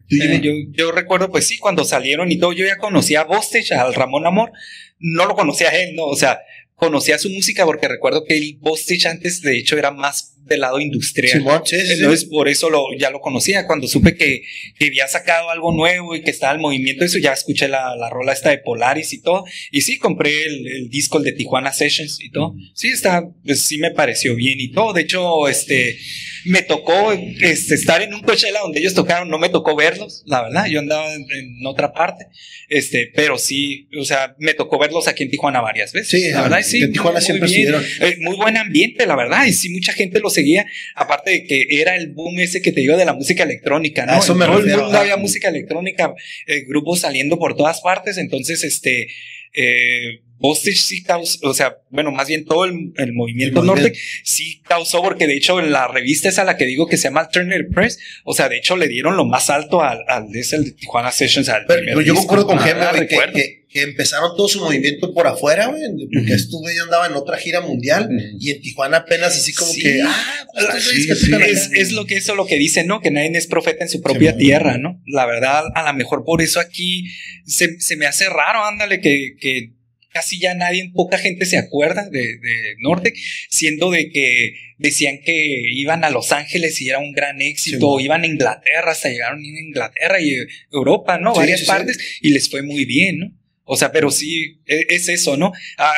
Yo, yo recuerdo, pues sí, cuando salieron y todo, yo ya conocía a Bostech, al Ramón Amor, no lo conocía a él, no, o sea, conocía su música porque recuerdo que el Bostech antes, de hecho, era más del lado industrial. Sí, sí. Entonces, por eso lo, ya lo conocía. Cuando supe que, que había sacado algo nuevo y que estaba el movimiento, eso ya escuché la, la rola esta de Polaris y todo. Y sí, compré el, el disco, el de Tijuana Sessions y todo. Sí, está, pues sí me pareció bien y todo. De hecho, este, me tocó este, estar en un Coachella donde ellos tocaron, no me tocó verlos, la verdad. Yo andaba en, en otra parte. Este, pero sí, o sea, me tocó verlos aquí en Tijuana varias veces. Sí, la verdad, sí. en Tijuana muy siempre bien. estuvieron. Eh, muy buen ambiente, la verdad. Y sí, mucha gente lo seguía. Aparte de que era el boom ese que te digo de la música electrónica, ¿no? Eso me todo el mundo había música electrónica, eh, grupos saliendo por todas partes. Entonces, este. eh, Postage sí causó, o sea, bueno, más bien todo el, el movimiento norte sí causó, porque de hecho en la revista es a la que digo que se llama Alternative Press, o sea, de hecho le dieron lo más alto al, al de ese, el de Tijuana Sessions. Al Pero, yo disco. concuerdo con Ah, Gemma, que, que- que empezaron todo su movimiento por afuera, güey, porque Ujú. estuve yo andaba en otra gira mundial y en Tijuana apenas así como Sí. que, ah, pues Sí, sí. Es, es lo que eso lo que dicen, ¿no? Que nadie es profeta en su propia tierra, ¿no? La verdad, a lo mejor por eso aquí se, se me hace raro, ándale, que, que casi ya nadie, poca gente se acuerda de, de Norte, siendo de que decían que iban a Los Ángeles y era un gran éxito, Sí, o iban a Inglaterra, hasta llegaron a Inglaterra y Europa, ¿no? Sí, Varias sí, partes, y les fue muy bien, ¿no? O sea, pero sí, e- es eso, ¿no? Ah,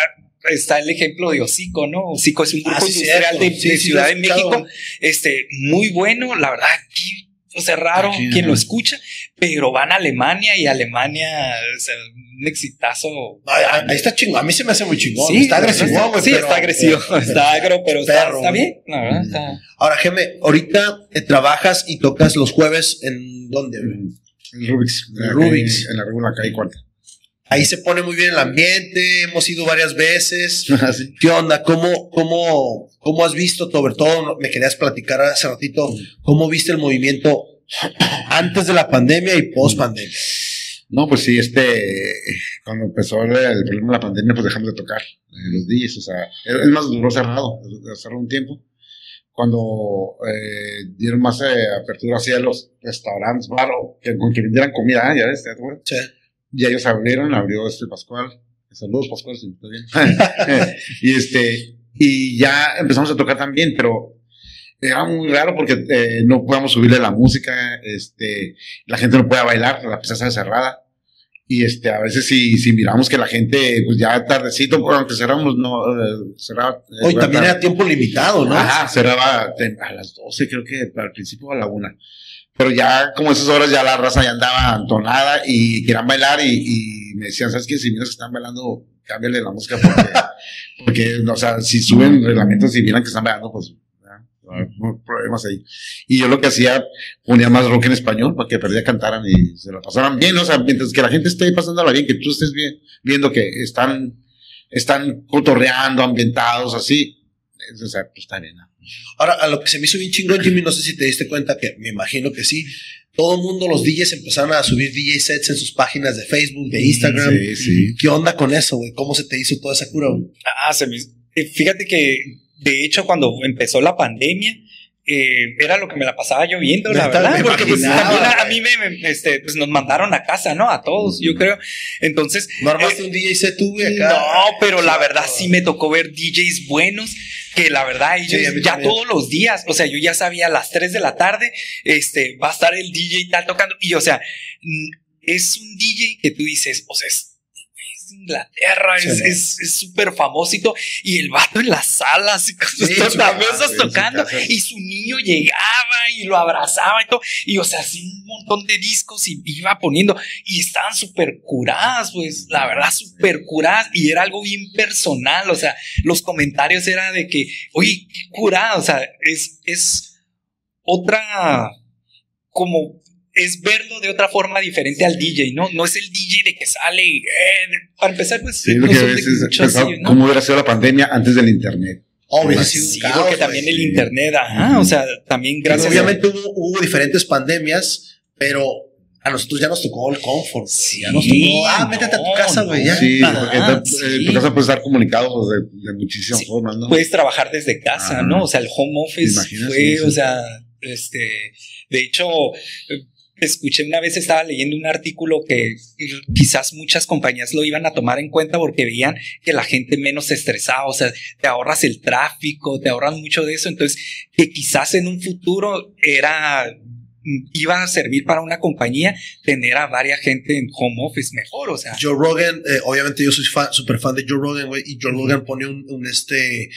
está el ejemplo de Hocico, ¿no? Hocico es un grupo Ah, industrial de, de Ciudad de México, este, muy bueno, la verdad, aquí, o sea, raro Aquí, quien ajá. lo escucha, pero van a Alemania y Alemania, o sea, un exitazo. Ay, ay, ahí está chingón, a mí se me hace muy chingón, Sí, está agresivo, está- güey. Sí, pero- está agresivo, pero- está agro, pero está, perro, está güey. bien, está. Ahora, Geme, ahorita eh, trabajas y tocas los jueves en dónde, güey? El Rubik's. Acá Rubik's. En, en la regula calle cuarta. Ahí se pone muy bien el ambiente, hemos ido varias veces. Así. ¿Qué onda? ¿Cómo, cómo, cómo has visto, sobre todo, me querías platicar hace ratito, cómo viste el movimiento antes de la pandemia y post pandemia? No, pues sí, este, cuando empezó el, el problema de la pandemia, pues dejamos de tocar eh, los DJs, o sea, es más, duró cerrado, cerró un tiempo. Cuando eh, dieron más eh, apertura hacia los restaurantes, bar, o que, con que vendieran comida, ¿eh? ya ves, ¿te acuerdas? Sí. Y ellos abrieron, abrió este Pascual. Saludos, Pascual, si me estás bien. y este, y ya empezamos a tocar también, pero era muy raro porque eh, no podíamos subirle la música, este, la gente no puede bailar, la pista está cerrada. Y este, a veces si, si miramos que la gente, pues ya tardecito, aunque cerramos, no, eh, cerraba. eh, Hoy también tarde. era tiempo limitado, ¿no? Ajá, cerraba te- a las 12, creo que al principio a la una. Pero ya, como esas horas, ya la raza ya andaba entonada y querían bailar y, y me decían, ¿sabes qué? Si miras que están bailando, cámbiale la música porque, porque, o sea, si suben reglamentos y miran que están bailando, pues, ya, no hay problemas ahí. Y yo lo que hacía, ponía más rock en español para que perdía cantaran y se la pasaran bien, o sea, mientras que la gente esté pasándola bien, que tú estés bien, viendo que están, están cotorreando, ambientados, así, o sea, pues está bien, ¿no? Ahora, a lo que se me hizo bien chingón, Jimmy, no sé si te diste cuenta que me imagino que sí. Todo el mundo, los DJs empezaron a subir DJ sets en sus páginas de Facebook, de Instagram. Sí, sí. ¿Qué onda con eso, güey? ¿Cómo se te hizo toda esa cura, güey? Ah, se me- eh, Fíjate que, de hecho, cuando empezó la pandemia, eh, era lo que me la pasaba yo viendo, la verdad. me Porque pues, también a, mí me, me- este, pues, nos mandaron a casa, ¿no? A todos, yo creo. Entonces, ¿No armaste un DJ set tú, acá? No, pero la verdad sí me tocó ver DJs buenos que la verdad ellos Sí, ya todos los días, o sea, yo ya sabía a las 3 de la tarde, este, va a estar el DJ tal tocando y o sea, es un DJ que tú dices, o sea, es, es Inglaterra, es súper famosito y el vato en las salas y con sus tornamesas tocando y su niño llegaba y lo abrazaba y todo y o sea, así un montón de discos y iba poniendo y estaban súper curadas, pues, la verdad, súper curadas y era algo bien personal, o sea, los comentarios era de que, oye, qué curada, o sea, es, es otra, como, es verlo de otra forma diferente al DJ, ¿no? No es el DJ de que sale, y, eh, para empezar, pues, Sí, lo no que a veces mucho así, pensaba, ¿no? cómo hubiera sido la pandemia antes del internet. Obvio, Pues, sí, un Sí, caos, porque también el internet, ajá, o sea, también gracias a- Obviamente hubo, hubo diferentes pandemias, pero a nosotros ya nos tocó el comfort. güey. Sí, ya nos tocó, ah, métete a tu no, casa, güey, ya. Sí, porque sí. eh, tu casa puede estar comunicado de, de muchísimas Sí, formas, ¿no? puedes trabajar desde casa. ¿no? O sea, el home office fue, o sea, este, de hecho, escuché una vez, estaba leyendo un artículo que quizás muchas compañías lo iban a tomar en cuenta porque veían que la gente menos se estresaba, o sea, te ahorras el tráfico, te ahorras mucho de eso, entonces, que quizás en un futuro era iba a servir para una compañía tener a varias gente en home office mejor, o sea, Joe Rogan, eh, obviamente yo soy fan, súper fan de Joe Rogan, güey, y Joe Rogan pone un, un, este,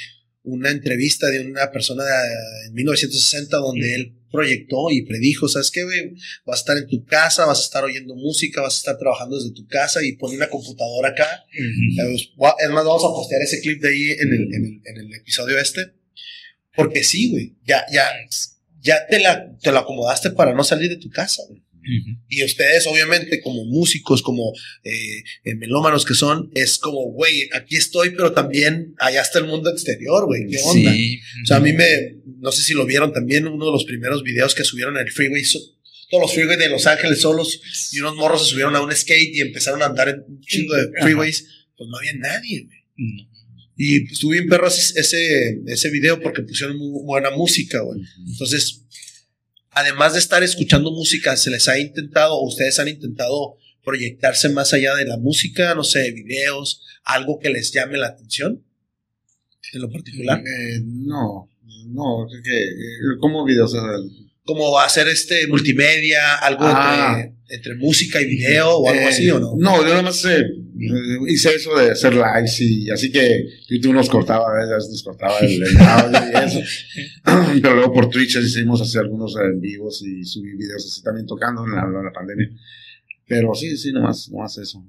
una entrevista de una persona de- en 1960 donde él proyectó y predijo, ¿sabes qué, güey? Vas a estar en tu casa, vas a estar oyendo música, vas a estar trabajando desde tu casa y pone una computadora acá. Eh, pues, Es más, vamos a postear ese clip de ahí en el, en el, en el episodio este. Porque sí, güey, ya, ya, ya te la, te la acomodaste para no salir de tu casa, güey. Y ustedes, obviamente, como músicos, como eh, eh, melómanos que son, es como, güey, aquí estoy, pero también allá está el mundo exterior, güey. ¿Qué onda? O sea, a mí me, no sé si lo vieron también, uno de los primeros videos que subieron en el freeway, todos los freeways de Los Ángeles solos, y unos morros se subieron a un skate y empezaron a andar en un chingo de freeways, pues no había nadie, güey. Y pues, estuve bien perro ese, ese video porque pusieron muy buena música, güey. Entonces, además de estar escuchando música, ¿se les ha intentado o ustedes han intentado proyectarse más allá de la música? No sé, videos, algo que les llame la atención en lo particular. Eh, no, no, que, ¿cómo videos? Como hacer este multimedia, algo ah. entre, música y video o algo así, ¿o no? No, yo nada más eh, hice eso de hacer lives y así que YouTube nos cortaba, a veces nos cortaba el, audio y eso. Pero luego por Twitch hicimos hacer algunos en vivos y subí videos así también tocando en la, en la pandemia. Pero sí, sí, nomás, nomás eso.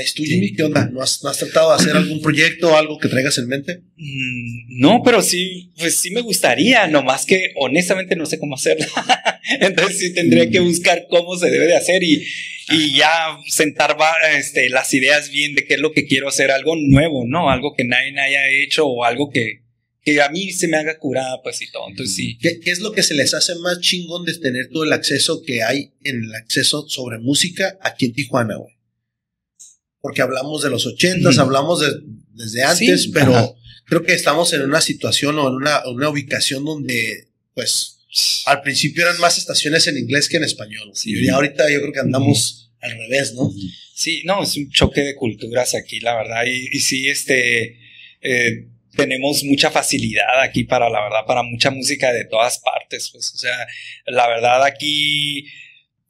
¿Es tú, Jimmy? ¿Qué onda? ¿No has, tratado de hacer algún proyecto o algo que traigas en mente? Mm, no, pero sí, pues sí me gustaría, nomás que honestamente no sé cómo hacerlo. Entonces sí tendría que buscar cómo se debe de hacer y, y ya sentar este, las ideas bien de qué es lo que quiero hacer, algo nuevo, ¿no? Algo que nadie haya hecho o algo que, que a mí se me haga curada, pues y todo. Entonces sí. ¿Qué, ¿Qué, es lo que se les hace más chingón de tener todo el acceso que hay en el acceso sobre música aquí en Tijuana, güey? Porque hablamos de los ochentas, hablamos de, desde antes, pero creo que estamos en una situación o en una, una, ubicación donde, pues, al principio eran más estaciones en inglés que en español. Y ahorita yo creo que andamos al revés, ¿no? Sí, no, es un choque de culturas aquí, la verdad. Y, y sí, este, eh, tenemos mucha facilidad aquí para, la verdad, para mucha música de todas partes. Pues, o sea, la verdad aquí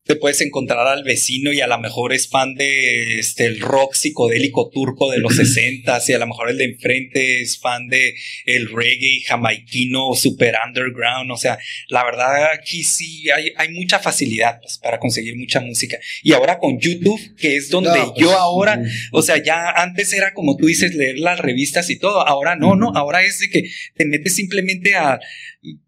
te puedes encontrar al vecino y a lo mejor es fan de este el rock psicodélico turco de los 60 y a lo mejor el de enfrente es fan de el reggae jamaiquino super underground, o sea, la verdad aquí sí hay, hay mucha facilidad pues, para conseguir mucha música. Y ahora con YouTube, que es donde pues, yo ahora, o sea, ya antes era como tú dices leer las revistas y todo, ahora no, no, ahora es de que te metes simplemente a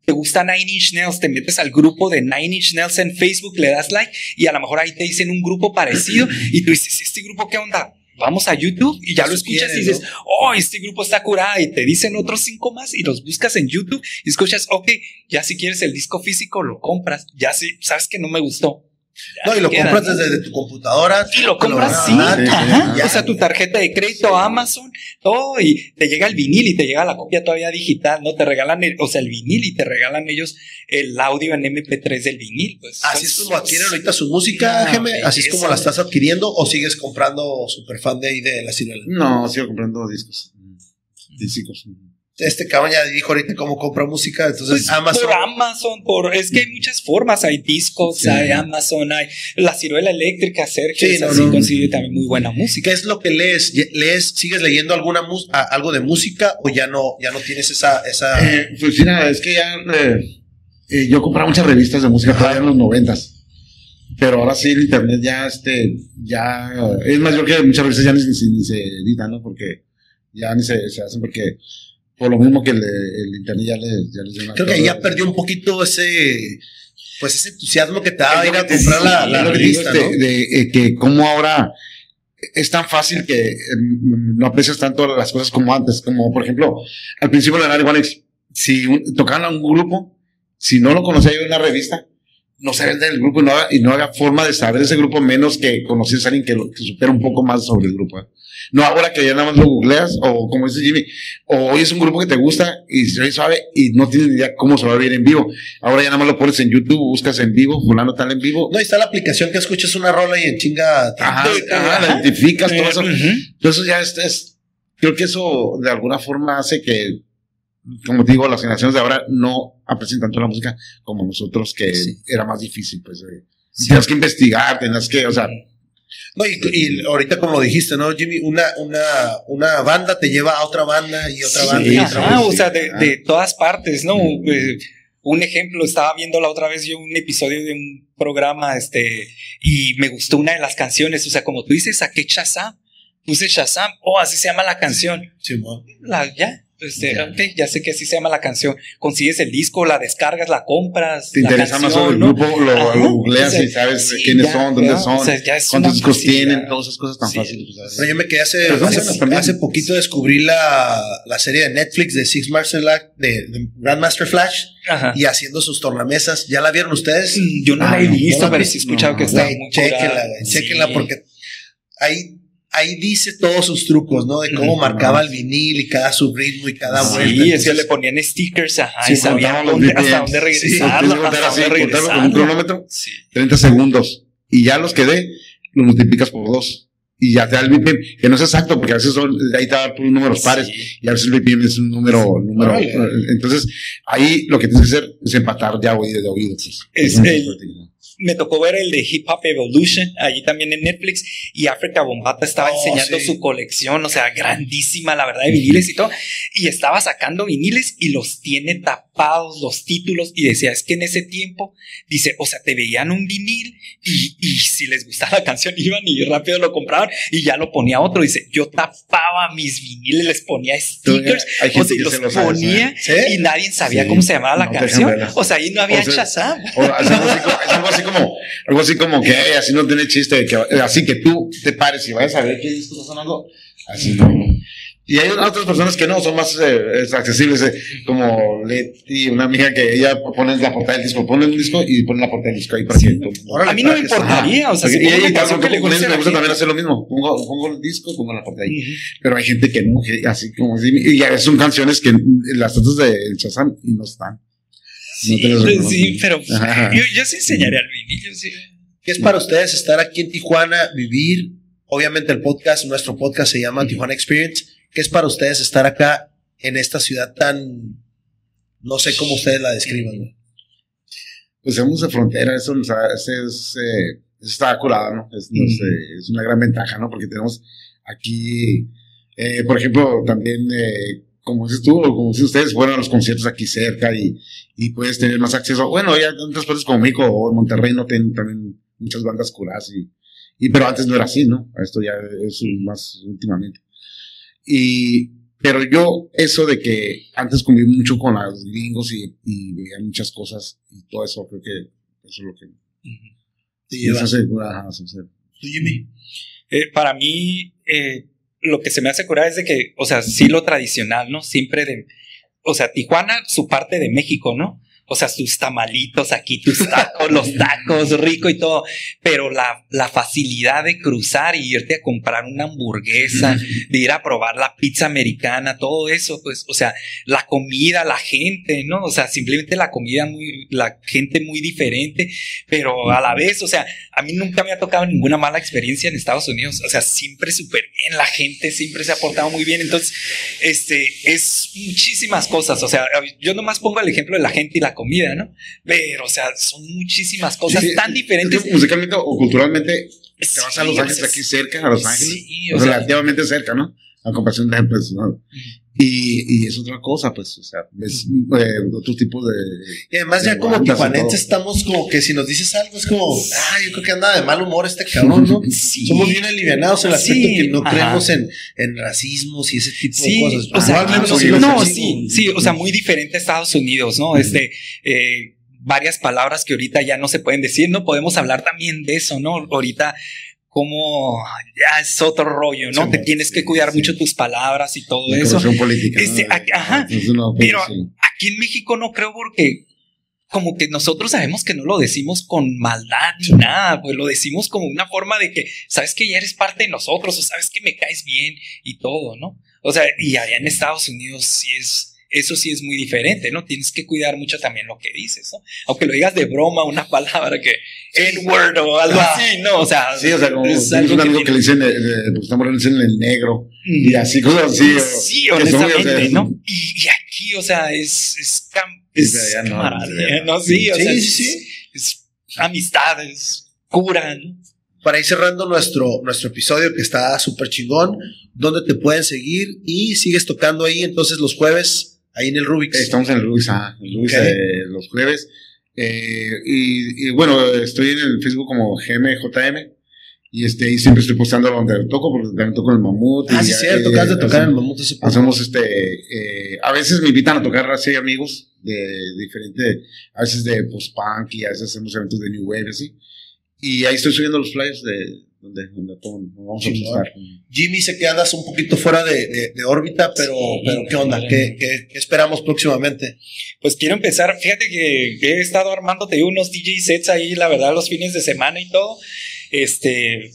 te gusta Nine Inch Nails, te metes al grupo de Nine Inch Nails en Facebook, le das like y a lo mejor ahí te dicen un grupo parecido y tú dices, ¿este grupo qué onda? Vamos a YouTube y ya lo escuchas y dices, oh, este grupo está curado y te dicen otros cinco más y los buscas en YouTube y escuchas, ok, ya si quieres el disco físico lo compras, ya si sabes que no me gustó, no, y lo compras desde tu computadora. Y lo compras, sí. o sea, tu tarjeta de crédito, Amazon, todo, y te llega el vinil y te llega la copia todavía digital, ¿no? Te regalan, el, o sea, el vinil y te regalan ellos el audio en MP3 del vinil, pues. Así es como adquieren ahorita su música, Geme, así es como la estás adquiriendo, o sigues comprando super fan de ahí de la ciruela. No, sigo comprando discos. Discos este cabrón ya dijo ahorita cómo compra música, entonces pues, Amazon. Por Amazon, por, es que hay muchas formas, hay discos, hay Amazon, hay la ciruela eléctrica, Sergio, sí, así consigue también muy buena música. ¿Qué es lo que lees? ¿Lees, sigues leyendo alguna algo de música o ya no, ya no tienes esa, esa... Eh, pues mira, es que ya eh, eh, yo compraba muchas revistas de música todavía en los noventas. Pero ahora sí el internet ya este, ya, es más, yo que muchas veces ya ni, se editan, ¿no? Porque ya ni se, se hacen porque por lo mismo que el internet ya les, ya una Creo que ya perdió un poquito ese pues ese entusiasmo que te daba ir a comprar la, la revista, ¿no? de, eh, que como ahora es tan fácil que em, no aprecias tanto las cosas como antes, como por ejemplo, al principio de la igual si tocaban a un grupo, si no lo conocía yo en una revista, no sabías del grupo y no, haga, y no haga forma de saber ese grupo menos que conocer a alguien que, lo, que supera un poco más sobre el grupo. No ahora que ya nada más lo googleas, o como dice Jimmy, o hoy es un grupo que te gusta y se sabe y no tienes ni idea cómo se va a ver en vivo. Ahora ya nada más lo pones en YouTube, buscas en vivo, fulano tal en vivo. No, ahí está la aplicación que escuchas una rola y en chinga. Ajá, la identificas, todo eso. Entonces ya es, creo que eso de alguna forma hace que, como te digo, las generaciones de ahora no aprecien tanto la música como nosotros, que era más difícil, pues. Eh. Tienes que investigar, tenías que, o sea, no, y, ahorita como lo dijiste, ¿no, Jimmy? Una, una, una banda te lleva a otra banda y otra banda y otra o sea, de, de, todas partes, ¿no? Eh, un ejemplo, estaba viendo la otra vez yo un episodio de un programa, este, y me gustó una de las canciones, o sea, como tú dices, saqué Shazam, puse Shazam, oh, así se llama la canción. Sí, la, ya, Este, ya sé que así se llama la canción. Consigues el disco, la descargas, la compras. Te la interesa más canción, sobre el ¿no? grupo, lo, Ajá. lo googleas O sea, y sabes sí, quiénes ya, son, dónde ya, son, o sea, cuántos discos tienen, todas esas cosas tan Sí. fáciles. pues, Pero yo me quedé hace, hace, poquito descubrí la, la serie de Netflix de Six Master La- de, de Grandmaster Flash Ajá. y haciendo sus tornamesas. ¿Ya la vieron ustedes? Yo no Ah, la he no, visto, no pero sí he escuchado No, que está muy curada. güey, Sí. porque ahí, ahí dice todos sus trucos, ¿no? De cómo marcaba el vinil y cada subritmo y cada Sí, vuelta. Sí, es que le ponían stickers, ajá, Sí, y sabían dónde- hasta dónde Sí, que contar hasta así, dónde contarlo con un cronómetro, Sí. 30 segundos. Y ya los que dé, lo multiplicas por dos. Y ya te da el BPM, que no es exacto, porque a veces son, ahí te da por números pares, Sí. y a veces el BPM es un número, número. Entonces, ahí lo que tienes que hacer es empatar ya oído de oído. pues. Es no el-. Me tocó ver el de Hip Hop Evolution, allí también en Netflix, y África Bombata estaba Oh, enseñando sí. su colección, o sea, grandísima, la verdad, de viniles y todo, y estaba sacando viniles y los tiene tapados los títulos, y decía, es que en ese tiempo, dice, o sea, te veían un vinil, y, y si les gustaba la canción, iban y rápido lo compraban, y ya lo ponía otro, dice, yo tapaba mis viniles, les ponía stickers, Hay o gente sea, y que los se lo sabe, ponía, ¿Sí? y nadie sabía Sí. cómo se llamaba la No canción, o sea, ahí no había O sea, Shazam. O es algo así como, es algo así como, algo así como que "Ey, así no tiene chiste, que, así que tú te pares y vayas a ver qué disco está sonando. Así no. Y hay otras personas que no, son más eh, es accesibles, eh, como Leti, una amiga que ella pone la portada del disco, pone un disco y pone la portada del disco ahí para que tú- Órale, A mí no me que- importaría, o sea, si y, y canción que le con guste eso a me gusta también hacer lo mismo. Pongo, pongo el disco, pongo la portada ahí. Ujú. Pero hay gente que no, que así como así, y ya son canciones que las tratas de Shazam y no están. Sí, pues, reconozco. sí, pero yo, yo sí enseñaría al ¿Qué es para ustedes estar aquí en Tijuana, vivir? Obviamente el podcast, nuestro podcast se llama Tijuana Experience. ¿Qué es para ustedes estar acá en esta ciudad tan, no sé cómo ustedes la describan? Pues somos de frontera, eso, nos es, eh, está curado, ¿no? Es una gran ventaja, ¿no? Porque tenemos aquí, eh, por ejemplo, también, eh, como dices tú, o como dicen ustedes, fueron a los conciertos aquí cerca y, y puedes tener más acceso. Bueno, ya en otras partes como México o en Monterrey no tienen también muchas bandas curadas y, y, pero antes no era así, ¿no? Esto ya es más últimamente. Y, pero yo, eso de que antes conviví mucho con los gringos y, y veía muchas cosas y todo eso, creo que eso es lo que Te lleva. ajá. ¿Tú, Jimmy? Eh, para mí, eh, lo que se me hace curar es de que, o sea, sí lo tradicional, ¿no? Siempre de, o sea, Tijuana, su parte de México, ¿no? O sea, sus tamalitos aquí, tus tacos, los tacos, rico y todo. Pero la, la facilidad de cruzar y irte a comprar una hamburguesa, de ir a probar la pizza americana, todo eso, pues, o sea, la comida, la gente, ¿no? O sea, simplemente la comida muy, la gente muy diferente, pero a la vez, o sea, a mí nunca me ha tocado ninguna mala experiencia en Estados Unidos, o sea, siempre súper bien, la gente siempre se ha portado muy bien, entonces, este, es muchísimas cosas, o sea, yo nomás pongo el ejemplo de la gente y la comida, ¿no? Pero, o sea, son muchísimas cosas Sí, tan es diferentes. que musicalmente o culturalmente, te vas a Los Ángeles aquí cerca, a Los Ángeles, Sí, o sea, relativamente cerca, ¿no? A comparación de pues, ¿no? Y, y es otra cosa, pues, o sea, es eh, otro tipo de. Y además de ya como tijuanenses estamos como que si nos dices algo es como, ah, yo creo que anda de mal humor este cabrón, ¿no? sí. Somos bien alivianados en el aspecto Sí, que no creemos en, en racismos y ese tipo Sí, de cosas. o sea, no, sí, sí, o sea, muy diferente a Estados Unidos, ¿no? Este, eh, varias palabras que ahorita ya no se pueden decir, ¿no? Podemos hablar también de eso, ¿no? Ahorita como ya es otro rollo, ¿no? Sí, Te tienes que cuidar sí. mucho tus palabras y todo La eso. política. Este, ajá, Es pero-. Aquí en México no creo porque como que nosotros sabemos que no lo decimos con maldad ni nada, pues lo decimos como una forma de que sabes que ya eres parte de nosotros o sabes que me caes bien y todo, ¿no? O sea, y allá en Estados Unidos sí es, eso sí es muy diferente, ¿no? Tienes que cuidar mucho también lo que dices, ¿no? Aunque lo digas de broma, una palabra que N-word o algo Ah. así, ¿no? O sea, Sí, o sea, como es algo un amigo que, le dicen, eh, eh, porque estamos hablando, le dicen el negro, y así, cosas así. o- Sí, que son, honestamente, o sea, ¿no? Y, y aquí, o sea, es, es, cam- es Sí, ya no, camaradería, ¿no? Sí, o Sí, sea, sí, es, sí. es amistades, cura, ¿no? Para ir cerrando nuestro, nuestro episodio que está súper chingón, ¿dónde te pueden seguir? Y sigues tocando ahí entonces los jueves, ahí en el Rubik's. Estamos en el Luis, ah, el Luis Ok. eh, los jueves. Eh, y, y bueno, estoy en el Facebook como GMJM Y este, y siempre estoy postando donde toco, porque también toco en el mamut. Ah, y, sí, eh, cierto, acabas de tocar en el mamut ese. Hacemos este, eh, a veces me invitan a tocar así amigos de diferente, a veces de post-punk y a veces hacemos eventos de New Wave, así. Y ahí estoy subiendo los flyers de donde, donde todo- vamos a Chingón. postar. Jimmy sé que andas un poquito fuera de, de- de órbita, pero, Sí, pero ¿qué onda? ¿Qué, qué- qué esperamos próximamente? Pues quiero empezar, fíjate que he estado armando, te digo, unos DJ sets ahí, la verdad, los fines de semana y todo. Este,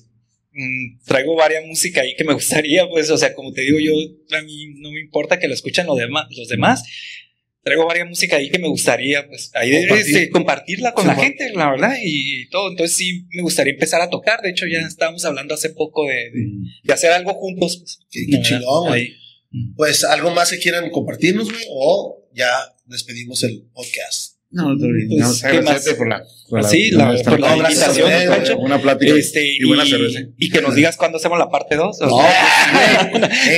mm, traigo varias música ahí que me gustaría, pues, o sea, como te digo, yo, a mí no me importa que lo escuchen los demás, los demás. Traigo varias música ahí que me gustaría, pues, ahí este, compartirla con Sí, la gente, la verdad, y todo. Entonces sí, me gustaría empezar a tocar. De hecho, ya estábamos hablando hace poco de, de- de hacer algo juntos. pues, Qué, qué la chingón, güey. ahí. Pues algo más que quieran compartirnos, güey, o ya despedimos el podcast. No, bien. Pues, No, ¿qué agradecerte más? por la, por Sí, la- por la invitación, Pancho. Una plática Este, y buena y, cerveza. y que nos digas cuándo hacemos la parte 2. No, güey,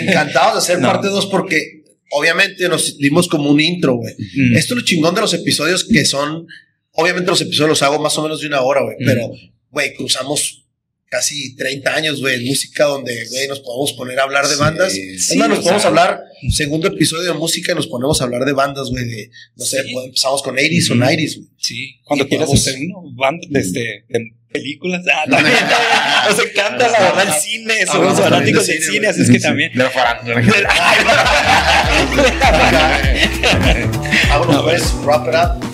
encantados de hacer No. parte 2 porque obviamente nos dimos como un intro, güey. Mm. Esto es lo chingón de los episodios que son, obviamente los episodios los hago más o menos de una hora, güey, Mm. pero, güey, cruzamos casi 30 años, güey, en música donde, güey, nos podemos poner a hablar de Sí, bandas. sí, es más, nos podemos sea- hablar, segundo episodio de música, y nos ponemos a hablar de bandas, güey, de, no sé, Sí. pues, empezamos con 80s o Ujú. 90s, güey. Sí, cuando quieras podemos- hacer uno, desde de películas. Ah, también, nos encanta la verdad el cine, somos Hablamos también fanáticos de del cine, cine, así es que también. De la farándula. Vámonos, pues, wrap it up.